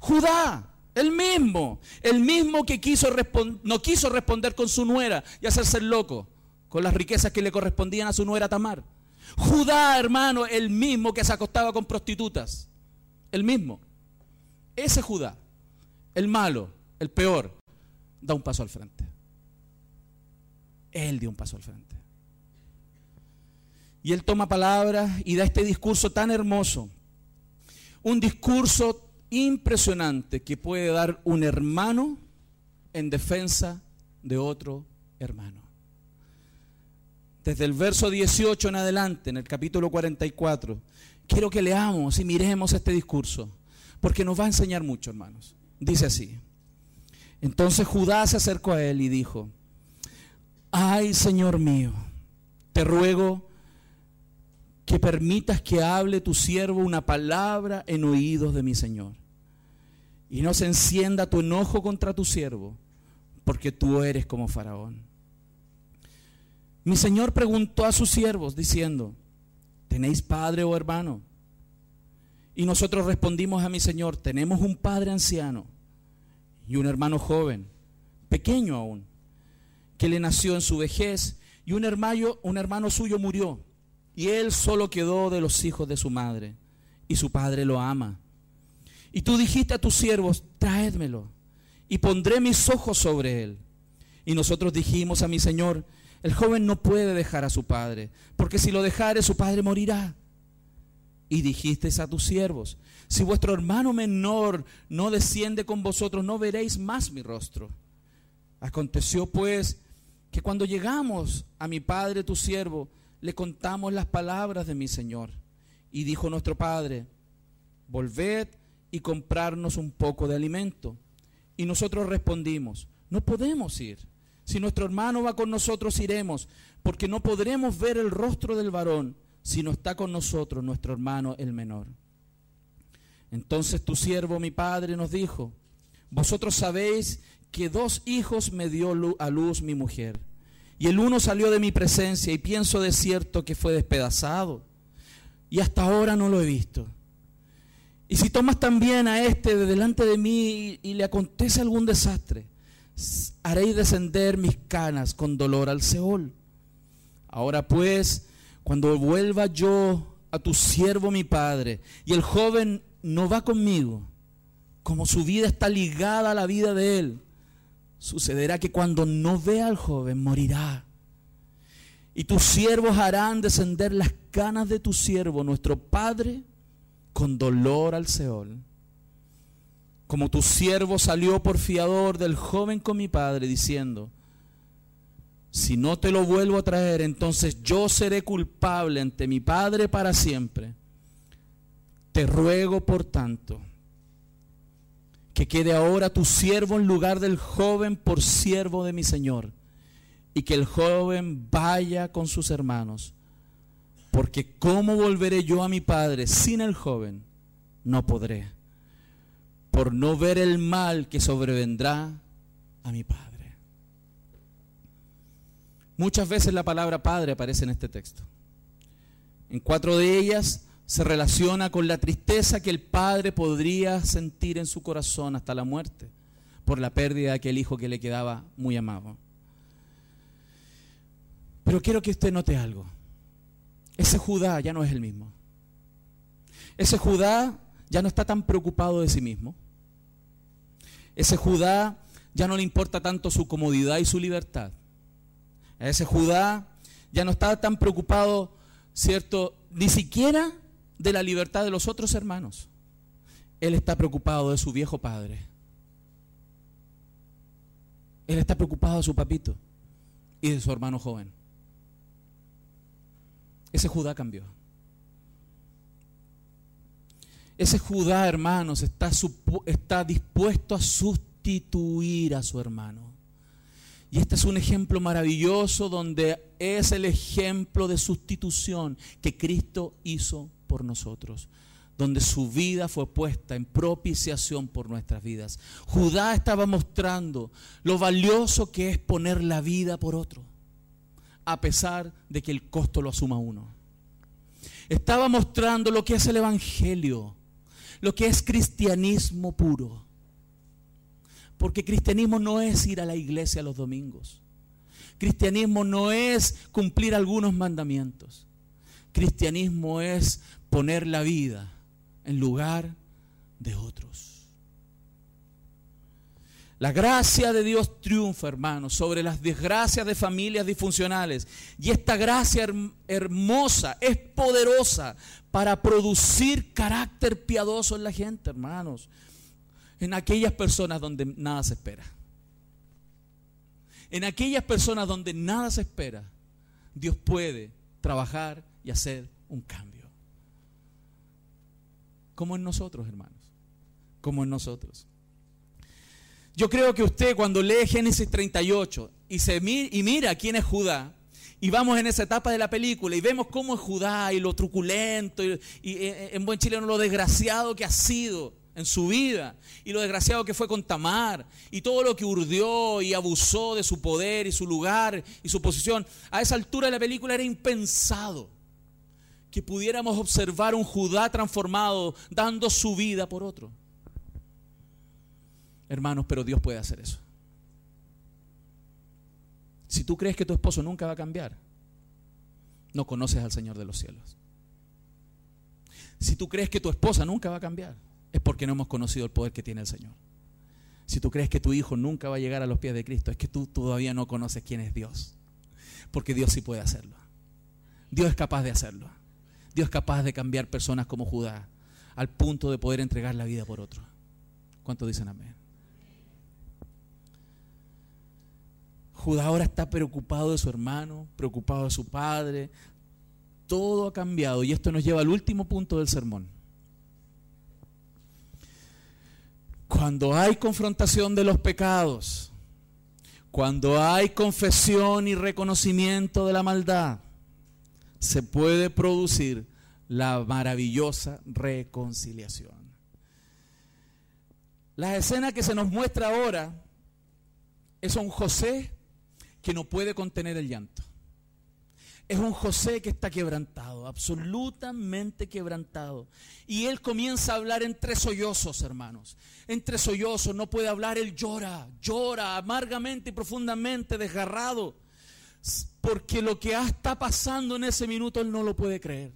Judá, el mismo, el mismo que quiso no quiso responder con su nuera y hacerse el loco con las riquezas que le correspondían a su nuera Tamar. Judá, hermano, el mismo que se acostaba con prostitutas. El mismo. Ese Judá, el malo, el peor, da un paso al frente. Él dio un paso al frente. Y él toma palabras y da este discurso tan hermoso. Un discurso impresionante que puede dar un hermano en defensa de otro hermano. Desde el verso 18 en adelante, en el capítulo 44, quiero que leamos y miremos este discurso, porque nos va a enseñar mucho, hermanos. Dice así. Entonces Judá se acercó a él y dijo, ay Señor mío, te ruego que permitas que hable tu siervo una palabra en oídos de mi Señor. Y no se encienda tu enojo contra tu siervo, porque tú eres como Faraón. Mi Señor preguntó a sus siervos diciendo, ¿tenéis padre o hermano? Y nosotros respondimos a mi Señor, tenemos un padre anciano y un hermano joven, pequeño aún, que le nació en su vejez y un hermano, un hermano suyo murió y él solo quedó de los hijos de su madre, y su padre lo ama. Y tú dijiste a tus siervos, traédmelo, y pondré mis ojos sobre él. Y nosotros dijimos a mi Señor, el joven no puede dejar a su padre, porque si lo dejare su padre morirá. Y dijiste a tus siervos, si vuestro hermano menor no desciende con vosotros, no veréis más mi rostro. Aconteció pues que cuando llegamos a mi padre tu siervo, le contamos las palabras de mi Señor. Y dijo nuestro Padre, volved y comprarnos un poco de alimento. Y nosotros respondimos, no podemos ir. Si nuestro hermano va con nosotros, iremos, porque no podremos ver el rostro del varón si no está con nosotros nuestro hermano el menor. Entonces tu siervo, mi padre, nos dijo, vosotros sabéis que dos hijos me dio a luz mi mujer y el uno salió de mi presencia y pienso de cierto que fue despedazado. Y hasta ahora no lo he visto. Y si tomas también a este de delante de mí y, le acontece algún desastre, haréis descender mis canas con dolor al Seol. Ahora pues, cuando vuelva yo a tu siervo mi padre, y el joven no va conmigo, como su vida está ligada a la vida de él, sucederá que cuando no vea al joven morirá. Y tus siervos harán descender las canas de tu siervo, nuestro Padre, con dolor al Seol. Como tu siervo salió por fiador del joven con mi Padre, diciendo, si no te lo vuelvo a traer, entonces yo seré culpable ante mi Padre para siempre. Te ruego, por tanto, que quede ahora tu siervo en lugar del joven por siervo de mi Señor, y que el joven vaya con sus hermanos, porque ¿cómo volveré yo a mi padre sin el joven? No podré, por no ver el mal que sobrevendrá a mi padre. Muchas veces la palabra padre aparece en este texto. En cuatro de ellas se relaciona con la tristeza que el padre podría sentir en su corazón hasta la muerte por la pérdida de aquel hijo que le quedaba muy amado. Pero quiero que usted note algo. Ese Judá ya no es el mismo. Ese Judá ya no está tan preocupado de sí mismo. Ese Judá ya no le importa tanto su comodidad y su libertad. ese Judá ya no está tan preocupado, ¿cierto? Ni siquiera de la libertad de los otros hermanos. Él está preocupado de su viejo padre. Él está preocupado de su papito y de su hermano joven. Ese Judá cambió. Ese Judá, hermanos, está, dispuesto a sustituir a su hermano. Y este es un ejemplo maravilloso donde es el ejemplo de sustitución que Cristo hizo por nosotros, donde su vida fue puesta en propiciación por nuestras vidas. Judá estaba mostrando lo valioso que es poner la vida por otro, a pesar de que el costo lo asuma uno. Estaba mostrando lo que es el Evangelio, lo que es cristianismo puro. Porque cristianismo no es ir a la iglesia los domingos. Cristianismo no es cumplir algunos mandamientos. Cristianismo es poner la vida en lugar de otros. La gracia de Dios triunfa, hermanos, sobre las desgracias de familias disfuncionales. Y esta gracia hermosa es poderosa para producir carácter piadoso en la gente, hermanos. En aquellas personas donde nada se espera. En aquellas personas donde nada se espera, Dios puede trabajar y hacer un cambio. Como en nosotros, hermanos. Como en nosotros. Yo creo que usted cuando lee Génesis 38 y, se y mira quién es Judá, y vamos en esa etapa de la película y vemos cómo es Judá y lo truculento y, y eh, en buen chileno lo desgraciado que ha sido en su vida y lo desgraciado que fue con Tamar y todo lo que urdió y abusó de su poder y su lugar y su posición. A esa altura de la película era impensado que pudiéramos observar un Judá transformado dando su vida por otro. Hermanos, pero Dios puede hacer eso. Si tú crees que tu esposo nunca va a cambiar, no conoces al Señor de los cielos. Si tú crees que tu esposa nunca va a cambiar, es porque no hemos conocido el poder que tiene el Señor. Si tú crees que tu hijo nunca va a llegar a los pies de Cristo, es que tú todavía no conoces quién es Dios. Porque Dios sí puede hacerlo. Dios es capaz de hacerlo. Dios es capaz de cambiar personas como Judá al punto de poder entregar la vida por otro. ¿Cuántos dicen amén? Judá ahora está preocupado de su hermano, preocupado de su padre. Todo ha cambiado y esto nos lleva al último punto del sermón. Cuando hay confrontación de los pecados, cuando hay confesión y reconocimiento de la maldad, se puede producir la maravillosa reconciliación. La escena que se nos muestra ahora es un José que no puede contener el llanto. Es un José que está quebrantado, absolutamente quebrantado. Y él comienza a hablar entre sollozos, hermanos. Entre sollozos, no puede hablar, él llora, llora amargamente y profundamente, desgarrado porque lo que está pasando en ese minuto él no lo puede creer.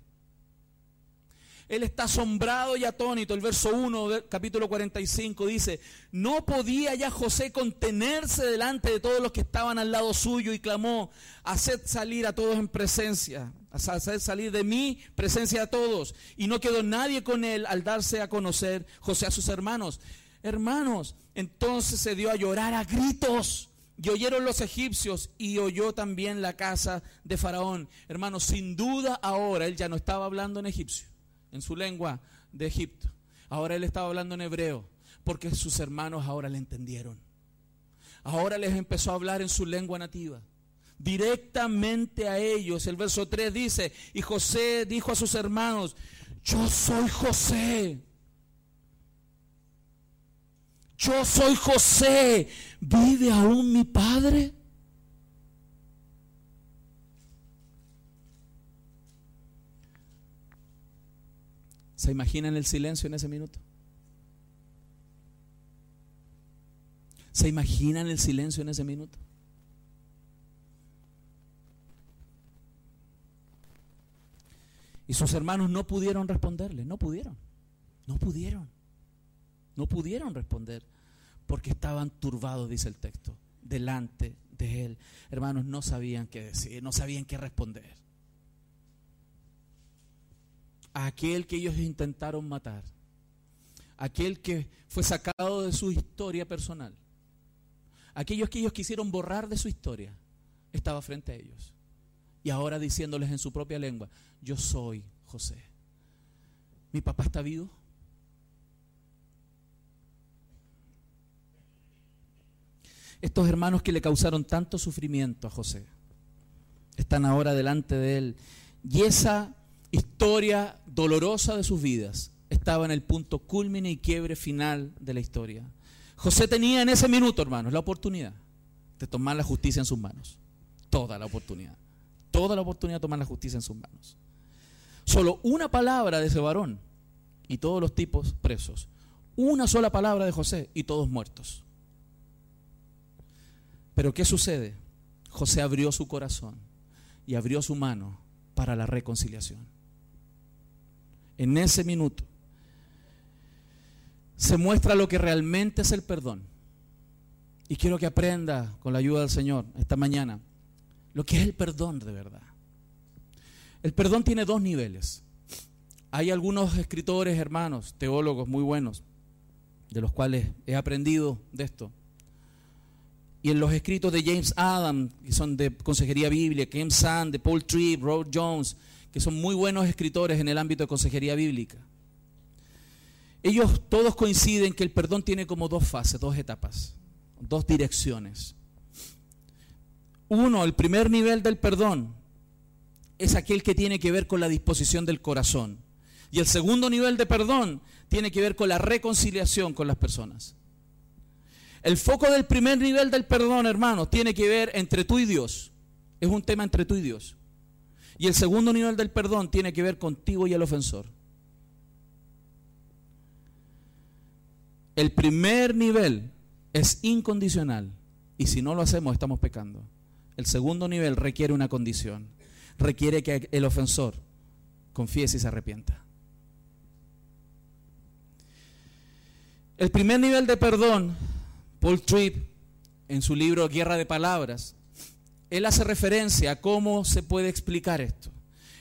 Él está asombrado y atónito. El verso 1 del capítulo 45 dice, no podía ya José contenerse delante de todos los que estaban al lado suyo y clamó, haced salir a todos en presencia, haced salir de mí presencia a todos. Y no quedó nadie con él al darse a conocer José a sus hermanos. Hermanos, entonces se dio a llorar a gritos y oyeron los egipcios y oyó también la casa de Faraón. Hermanos, sin duda ahora él ya no estaba hablando en egipcio, en su lengua de Egipto. Ahora él estaba hablando en hebreo, porque sus hermanos ahora le entendieron. Ahora les empezó a hablar en su lengua nativa. directamente a ellos. El verso 3 dice, y José dijo a sus hermanos, yo soy José. Yo soy José. ¿Vive aún mi padre? ¿Se imaginan el silencio en ese minuto? ¿Se imaginan el silencio en ese minuto? Y sus hermanos no pudieron responderle, no pudieron, no pudieron, no pudieron responder porque estaban turbados, dice el texto, delante de él. Hermanos, no sabían qué decir, no sabían qué responder aquel que ellos intentaron matar, aquel que fue sacado de su historia personal, aquellos que ellos quisieron borrar de su historia, estaba frente a ellos. Y ahora diciéndoles en su propia lengua, yo soy José. ¿Mi papá está vivo? Estos hermanos que le causaron tanto sufrimiento a José están ahora delante de él. Y esa historia dolorosa de sus vidas estaba en el punto culmine y quiebre final de la historia. José tenía en ese minuto, hermanos, la oportunidad de tomar la justicia en sus manos. Toda la oportunidad. Toda la oportunidad de tomar la justicia en sus manos. Solo una palabra de ese varón y todos los tipos presos. Una sola palabra de José y todos muertos. Pero ¿qué sucede? José abrió su corazón y abrió su mano para la reconciliación en ese minuto, se muestra lo que realmente es el perdón. Y quiero que aprenda con la ayuda del Señor esta mañana lo que es el perdón de verdad. El perdón tiene dos niveles. Hay algunos escritores, hermanos, teólogos muy buenos, de los cuales he aprendido de esto. Y en los escritos de James Adam, que son de Consejería Bíblica, James Sand, de Paul Tripp, Robert Jones, que son muy buenos escritores en el ámbito de consejería bíblica. Ellos todos coinciden que el perdón tiene como dos fases, dos etapas, dos direcciones. Uno, el primer nivel del perdón es aquel que tiene que ver con la disposición del corazón. Y el segundo nivel de perdón tiene que ver con la reconciliación con las personas. El foco del primer nivel del perdón, hermanos, tiene que ver entre tú y Dios. Es un tema entre tú y Dios. Y el segundo nivel del perdón tiene que ver contigo y el ofensor. El primer nivel es incondicional y si no lo hacemos estamos pecando. El segundo nivel requiere una condición. Requiere que el ofensor confiese y se arrepienta. El primer nivel de perdón, Paul Tripp, en su libro Guerra de Palabras, él hace referencia a cómo se puede explicar esto.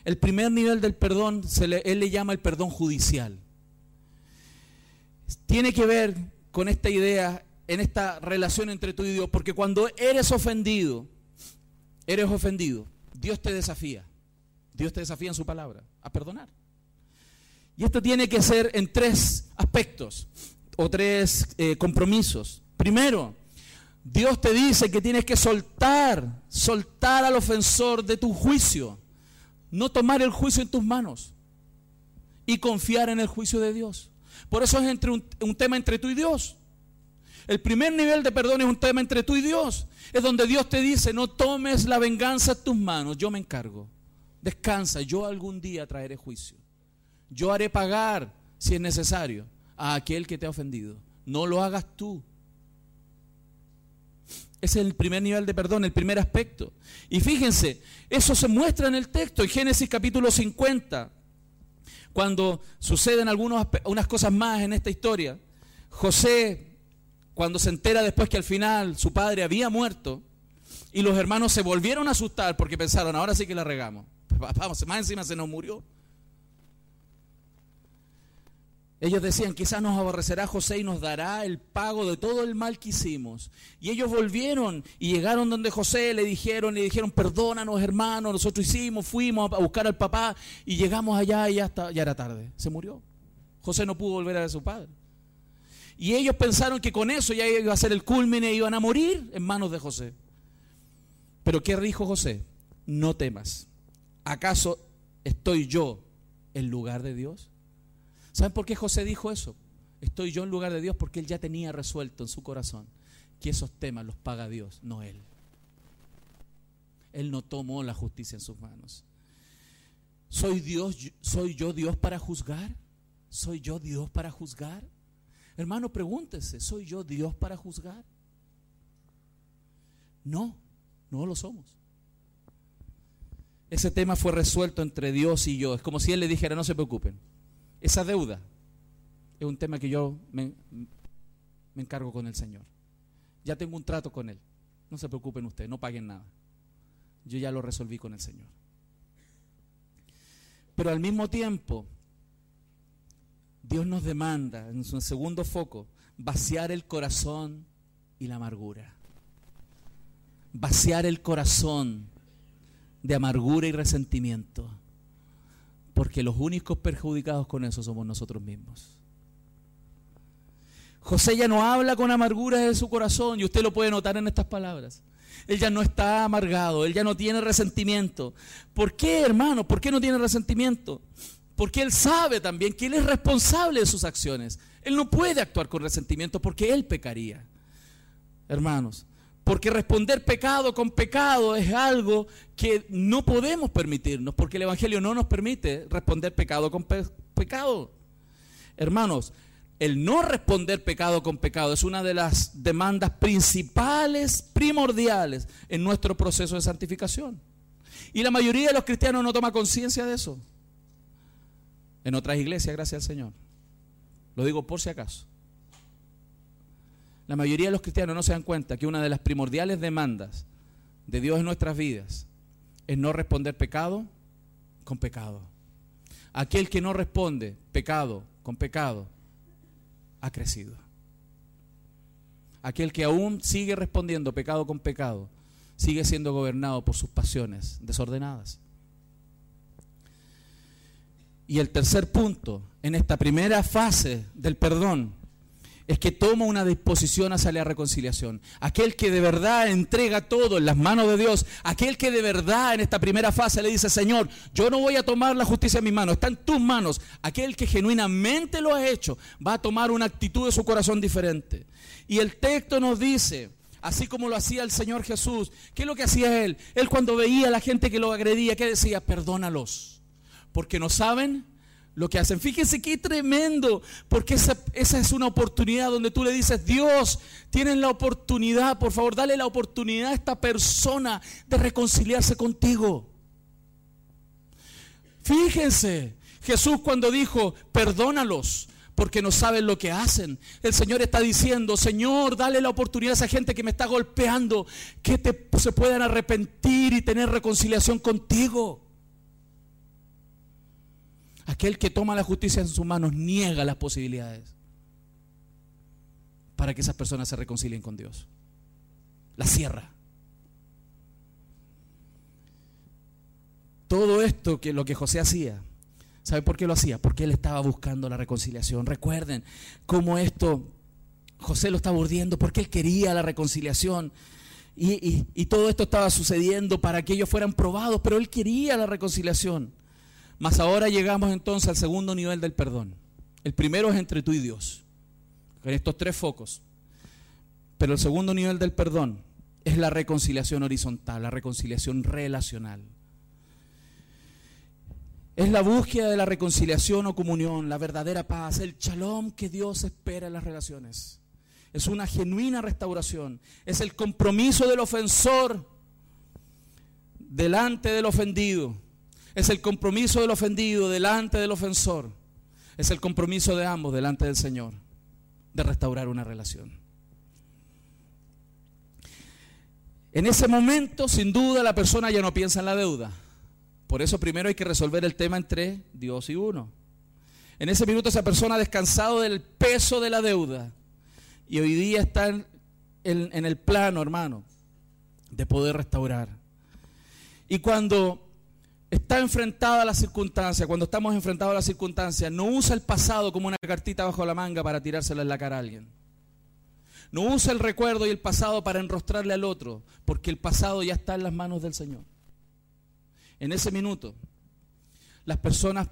El primer nivel del perdón, él le llama el perdón judicial. Tiene que ver con esta idea, en esta relación entre tú y Dios, porque cuando eres ofendido, eres ofendido, Dios te desafía. Dios te desafía en su palabra a perdonar. Y esto tiene que ser en tres aspectos o tres eh, compromisos. Primero, Dios te dice que tienes que soltar, soltar al ofensor de tu juicio, no tomar el juicio en tus manos y confiar en el juicio de Dios. Por eso es entre un, un, tema entre tú y Dios. El primer nivel de perdón es un tema entre tú y Dios. Es donde Dios te dice, no tomes la venganza en tus manos, yo me encargo. Descansa, yo algún día traeré juicio. Yo haré pagar, si es necesario, a aquel que te ha ofendido. No lo hagas tú. Ese es el primer nivel de perdón, el primer aspecto. Y fíjense, eso se muestra en el texto, en Génesis capítulo 50, cuando suceden algunas unas cosas más en esta historia. José, cuando se entera después que al final su padre había muerto, y los hermanos se volvieron a asustar porque pensaron, ahora sí que la regamos. Vamos, más encima se nos murió. Ellos decían, quizás nos aborrecerá José y nos dará el pago de todo el mal que hicimos. Y ellos volvieron y llegaron donde José, le dijeron, le dijeron, perdónanos hermanos, nosotros hicimos, fuimos a buscar al papá y llegamos allá y ya, hasta, ya era tarde, se murió. José no pudo volver a ver a su padre. Y ellos pensaron que con eso ya iba a ser el culmine, iban a morir en manos de José. Pero ¿qué dijo José? No temas. ¿Acaso estoy yo en lugar de Dios? ¿Saben por qué José dijo eso? Estoy yo en lugar de Dios porque él ya tenía resuelto en su corazón que esos temas los paga Dios, no él. Él no tomó la justicia en sus manos. ¿Soy Dios, soy yo Dios para juzgar? ¿Soy yo Dios para juzgar? Hermano, pregúntese, ¿soy yo Dios para juzgar? No, no lo somos. Ese tema fue resuelto entre Dios y yo. Es como si Él le dijera, no se preocupen. Esa deuda es un tema que yo me, encargo con el Señor. Ya tengo un trato con Él. No se preocupen ustedes, no paguen nada. Yo ya lo resolví con el Señor. Pero al mismo tiempo, Dios nos demanda, en su segundo foco, vaciar el corazón y la amargura. Vaciar el corazón de amargura y resentimiento. Porque los únicos perjudicados con eso somos nosotros mismos. José ya no habla con amargura de su corazón y usted lo puede notar en estas palabras. Él ya no está amargado, él ya no tiene resentimiento. ¿Por qué, hermano? ¿Por qué no tiene resentimiento? Porque él sabe también que él es responsable de sus acciones. Él no puede actuar con resentimiento porque él pecaría. Hermanos, porque responder pecado con pecado es algo que no podemos permitirnos, porque el Evangelio no nos permite responder pecado con pecado. Hermanos, el no responder pecado con pecado es una de las demandas principales, primordiales en nuestro proceso de santificación. Y la mayoría de los cristianos no toma conciencia de eso. En otras iglesias, gracias al Señor. Lo digo por si acaso. La mayoría de los cristianos no se dan cuenta que una de las primordiales demandas de Dios en nuestras vidas es no responder pecado con pecado. Aquel que no responde pecado con pecado ha crecido. Aquel que aún sigue respondiendo pecado con pecado, sigue siendo gobernado por sus pasiones desordenadas. Y el tercer punto, en esta primera fase del perdón, es que toma una disposición hacia la reconciliación. Aquel que de verdad entrega todo en las manos de Dios, aquel que de verdad en esta primera fase le dice, Señor, yo no voy a tomar la justicia en mis manos, está en tus manos. Aquel que genuinamente lo ha hecho va a tomar una actitud de su corazón diferente. Y el texto nos dice, así como lo hacía el Señor Jesús, ¿qué es lo que hacía Él? Él cuando veía a la gente que lo agredía, ¿qué decía? Perdónalos, porque no saben lo que hacen. Fíjense qué tremendo, porque esa, esa, es una oportunidad donde tú le dices, Dios, tienen la oportunidad, por favor, dale la oportunidad a esta persona de reconciliarse contigo. Fíjense, Jesús cuando dijo, perdónalos. Porque no saben lo que hacen. El Señor está diciendo, Señor, dale la oportunidad a esa gente que me está golpeando, que se puedan arrepentir y tener reconciliación contigo. Aquel que toma la justicia en sus manos niega las posibilidades para que esas personas se reconcilien con Dios. La cierra. Todo esto que lo que José hacía, ¿sabe por qué lo hacía? Porque él estaba buscando la reconciliación. Recuerden cómo esto José lo estaba urdiendo porque él quería la reconciliación. Y, y todo esto estaba sucediendo para que ellos fueran probados, pero él quería la reconciliación. Mas ahora llegamos entonces al segundo nivel del perdón. El primero es entre tú y Dios, en estos tres focos. Pero el segundo nivel del perdón es la reconciliación horizontal, la reconciliación relacional. Es la búsqueda de la reconciliación o comunión, la verdadera paz, el shalom que Dios espera en las relaciones. Es una genuina restauración. Es el compromiso del ofensor delante del ofendido es el compromiso del ofendido delante del ofensor. Es el compromiso de ambos delante del Señor de restaurar una relación. En ese momento, sin duda, la persona ya no piensa en la deuda. Por eso primero hay que resolver el tema entre Dios y uno. En ese minuto esa persona ha descansado del peso de la deuda y hoy día está en, en el plano, hermano, de poder restaurar. Y cuando está enfrentada a la circunstancia, cuando estamos enfrentados a la circunstancia, no usa el pasado como una cartita bajo la manga para tirársela en la cara a alguien. No usa el recuerdo y el pasado para enrostrarle al otro, porque el pasado ya está en las manos del Señor. En ese minuto, las personas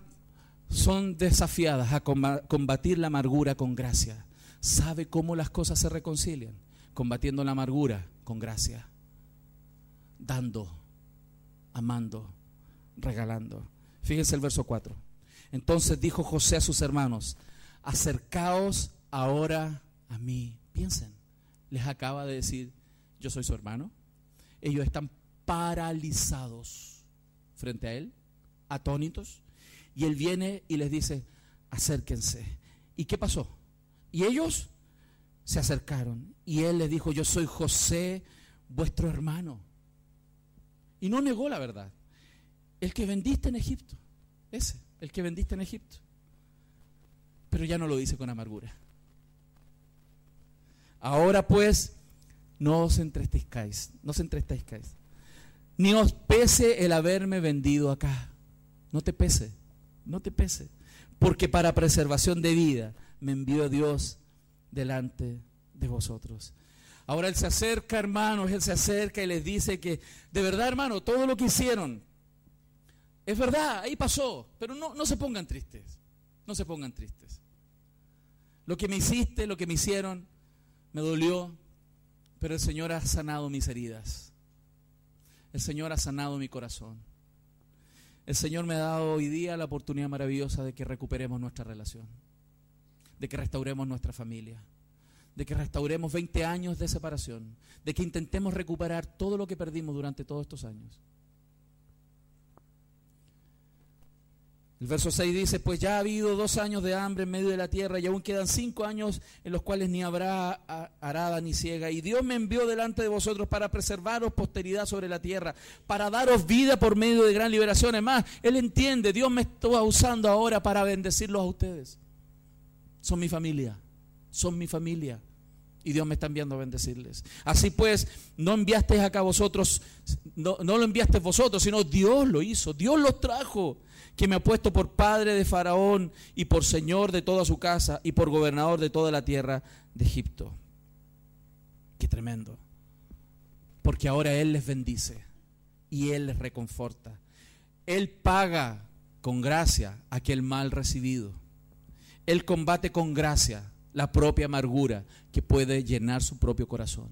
son desafiadas a combatir la amargura con gracia. ¿Sabe cómo las cosas se reconcilian? Combatiendo la amargura con gracia. Dando, amando, regalando. Fíjense el verso 4. Entonces dijo José a sus hermanos, acercaos ahora a mí. Piensen, les acaba de decir, yo soy su hermano. Ellos están paralizados frente a él, atónitos. Y él viene y les dice, acérquense. ¿Y qué pasó? Y ellos se acercaron. Y él les dijo, yo soy José, vuestro hermano. Y no negó la verdad. El que vendiste en Egipto, ese, el que vendiste en Egipto. Pero ya no lo dice con amargura. Ahora pues, no os entristezcáis, no os entristezcáis. Ni os pese el haberme vendido acá. No te pese, no te pese. Porque para preservación de vida me envió Dios delante de vosotros. Ahora Él se acerca, hermanos, Él se acerca y les dice que, de verdad, hermano, todo lo que hicieron, es verdad, ahí pasó, pero no, no se pongan tristes, no se pongan tristes. Lo que me hiciste, lo que me hicieron, me dolió, pero el Señor ha sanado mis heridas. El Señor ha sanado mi corazón. El Señor me ha dado hoy día la oportunidad maravillosa de que recuperemos nuestra relación, de que restauremos nuestra familia, de que restauremos 20 años de separación, de que intentemos recuperar todo lo que perdimos durante todos estos años. El verso 6 dice, pues ya ha habido dos años de hambre en medio de la tierra y aún quedan cinco años en los cuales ni habrá arada ni ciega. Y Dios me envió delante de vosotros para preservaros posteridad sobre la tierra, para daros vida por medio de gran liberación. Es más, Él entiende, Dios me está usando ahora para bendecirlos a ustedes. Son mi familia, son mi familia. Y Dios me está enviando a bendecirles. Así pues, no enviasteis acá vosotros, no, no lo enviasteis vosotros, sino Dios lo hizo, Dios los trajo que me ha puesto por padre de Faraón y por señor de toda su casa y por gobernador de toda la tierra de Egipto. Qué tremendo. Porque ahora Él les bendice y Él les reconforta. Él paga con gracia aquel mal recibido. Él combate con gracia la propia amargura que puede llenar su propio corazón.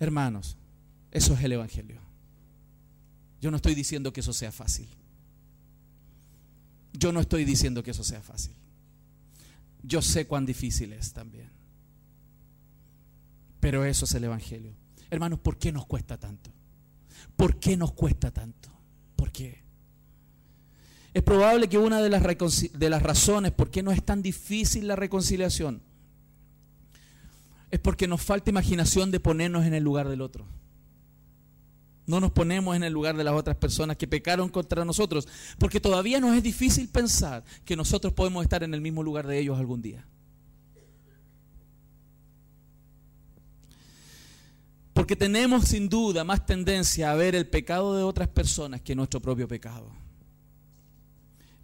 Hermanos, eso es el Evangelio. Yo no estoy diciendo que eso sea fácil. Yo no estoy diciendo que eso sea fácil. Yo sé cuán difícil es también. Pero eso es el Evangelio. Hermanos, ¿por qué nos cuesta tanto? ¿Por qué nos cuesta tanto? ¿Por qué? Es probable que una de las, de las razones por qué no es tan difícil la reconciliación es porque nos falta imaginación de ponernos en el lugar del otro. No nos ponemos en el lugar de las otras personas que pecaron contra nosotros, porque todavía nos es difícil pensar que nosotros podemos estar en el mismo lugar de ellos algún día. Porque tenemos sin duda más tendencia a ver el pecado de otras personas que nuestro propio pecado.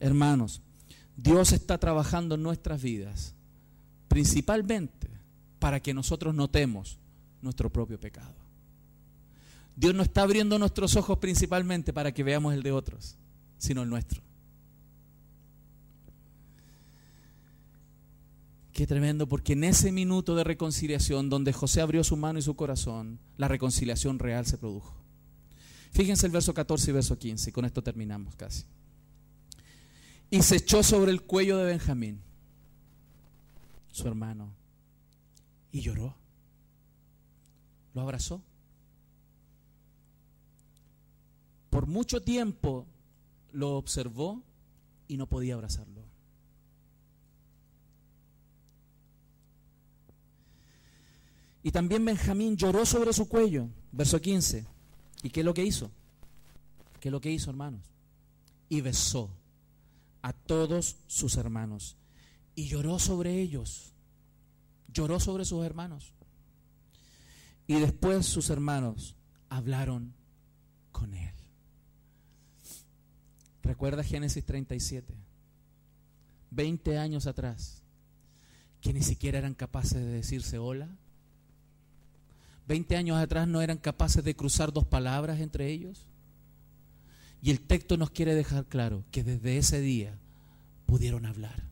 Hermanos, Dios está trabajando en nuestras vidas, principalmente para que nosotros notemos nuestro propio pecado. Dios no está abriendo nuestros ojos principalmente para que veamos el de otros, sino el nuestro. Qué tremendo, porque en ese minuto de reconciliación, donde José abrió su mano y su corazón, la reconciliación real se produjo. Fíjense el verso 14 y verso 15, y con esto terminamos casi. Y se echó sobre el cuello de Benjamín, su hermano, y lloró. Lo abrazó. Por mucho tiempo lo observó y no podía abrazarlo. Y también Benjamín lloró sobre su cuello, verso 15. ¿Y qué es lo que hizo? ¿Qué es lo que hizo, hermanos? Y besó a todos sus hermanos y lloró sobre ellos. Lloró sobre sus hermanos. Y después sus hermanos hablaron con él. Recuerda Génesis 37, 20 años atrás. que ni siquiera eran capaces de decirse hola. Veinte años atrás no eran capaces de cruzar dos palabras entre ellos. Y el texto nos quiere dejar claro que desde ese día pudieron hablar.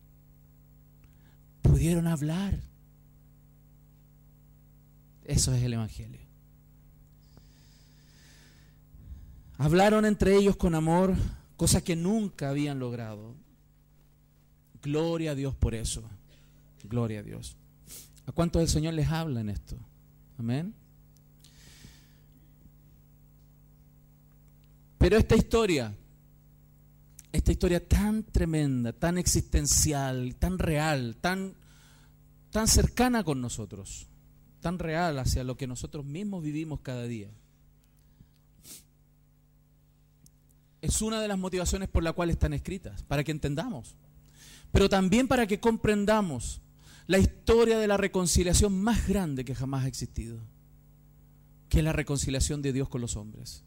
Pudieron hablar. Eso es el Evangelio. Hablaron entre ellos con amor, cosa que nunca habían logrado. Gloria a Dios por eso. Gloria a Dios. ¿A cuántos el Señor les habla en esto? Amén. Pero esta historia, esta historia tan tremenda, tan existencial, tan real, tan, tan cercana con nosotros, tan real hacia lo que nosotros mismos vivimos cada día. Es una de las motivaciones por la cual están escritas, para que entendamos, pero también para que comprendamos la historia de la reconciliación más grande que jamás ha existido, que es la reconciliación de Dios con los hombres.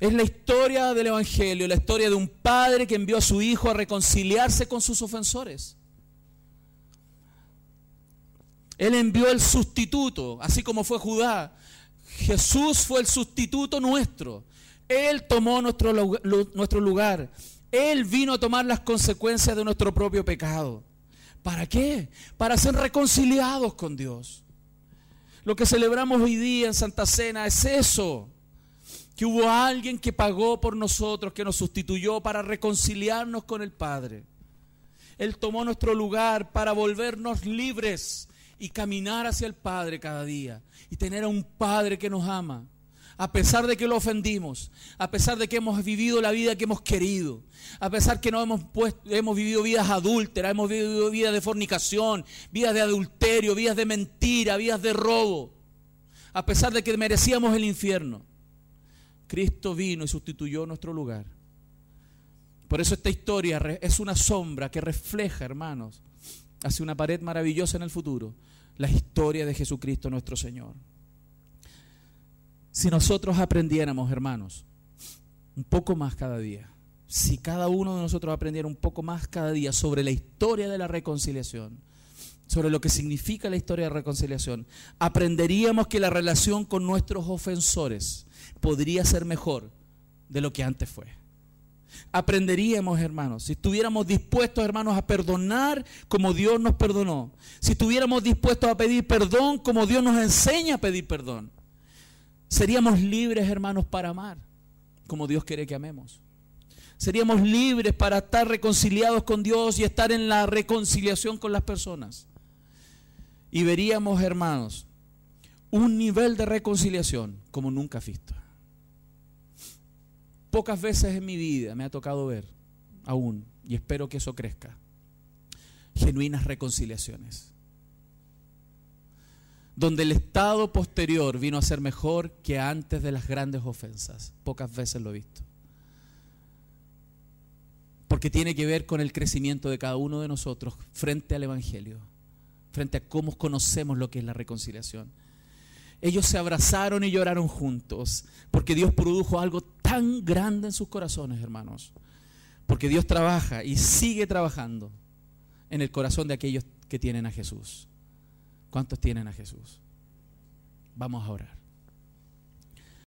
Es la historia del Evangelio, la historia de un padre que envió a su hijo a reconciliarse con sus ofensores. Él envió el sustituto, así como fue Judá. Jesús fue el sustituto nuestro. Él tomó nuestro, lugar. Él vino a tomar las consecuencias de nuestro propio pecado. ¿Para qué? Para ser reconciliados con Dios. Lo que celebramos hoy día en Santa Cena es eso. Que hubo alguien que pagó por nosotros, que nos sustituyó para reconciliarnos con el Padre. Él tomó nuestro lugar para volvernos libres y caminar hacia el Padre cada día. Y tener a un Padre que nos ama a pesar de que lo ofendimos, a pesar de que hemos vivido la vida que hemos querido, a pesar que no hemos, hemos vivido vidas adúlteras, hemos vivido vidas de fornicación, vidas de adulterio, vidas de mentira, vidas de robo, a pesar de que merecíamos el infierno, Cristo vino y sustituyó nuestro lugar. Por eso esta historia es una sombra que refleja, hermanos, hacia una pared maravillosa en el futuro, la historia de Jesucristo nuestro Señor. Si nosotros aprendiéramos, hermanos, un poco más cada día, si cada uno de nosotros aprendiera un poco más cada día sobre la historia de la reconciliación, sobre lo que significa la historia de la reconciliación, aprenderíamos que la relación con nuestros ofensores podría ser mejor de lo que antes fue. Aprenderíamos, hermanos, si estuviéramos dispuestos, hermanos, a perdonar como Dios nos perdonó, si estuviéramos dispuestos a pedir perdón como Dios nos enseña a pedir perdón Seríamos libres, hermanos, para amar, como Dios quiere que amemos. Seríamos libres para estar reconciliados con Dios y estar en la reconciliación con las personas. Y veríamos, hermanos, un nivel de reconciliación como nunca visto. Pocas veces en mi vida me ha tocado ver aún, y espero que eso crezca, genuinas reconciliaciones donde el estado posterior vino a ser mejor que antes de las grandes ofensas. Pocas veces lo he visto. Porque tiene que ver con el crecimiento de cada uno de nosotros frente al Evangelio, frente a cómo conocemos lo que es la reconciliación. Ellos se abrazaron y lloraron juntos, porque Dios produjo algo tan grande en sus corazones, hermanos. Porque Dios trabaja y sigue trabajando en el corazón de aquellos que tienen a Jesús. ¿Cuántos tienen a Jesús? Vamos a orar.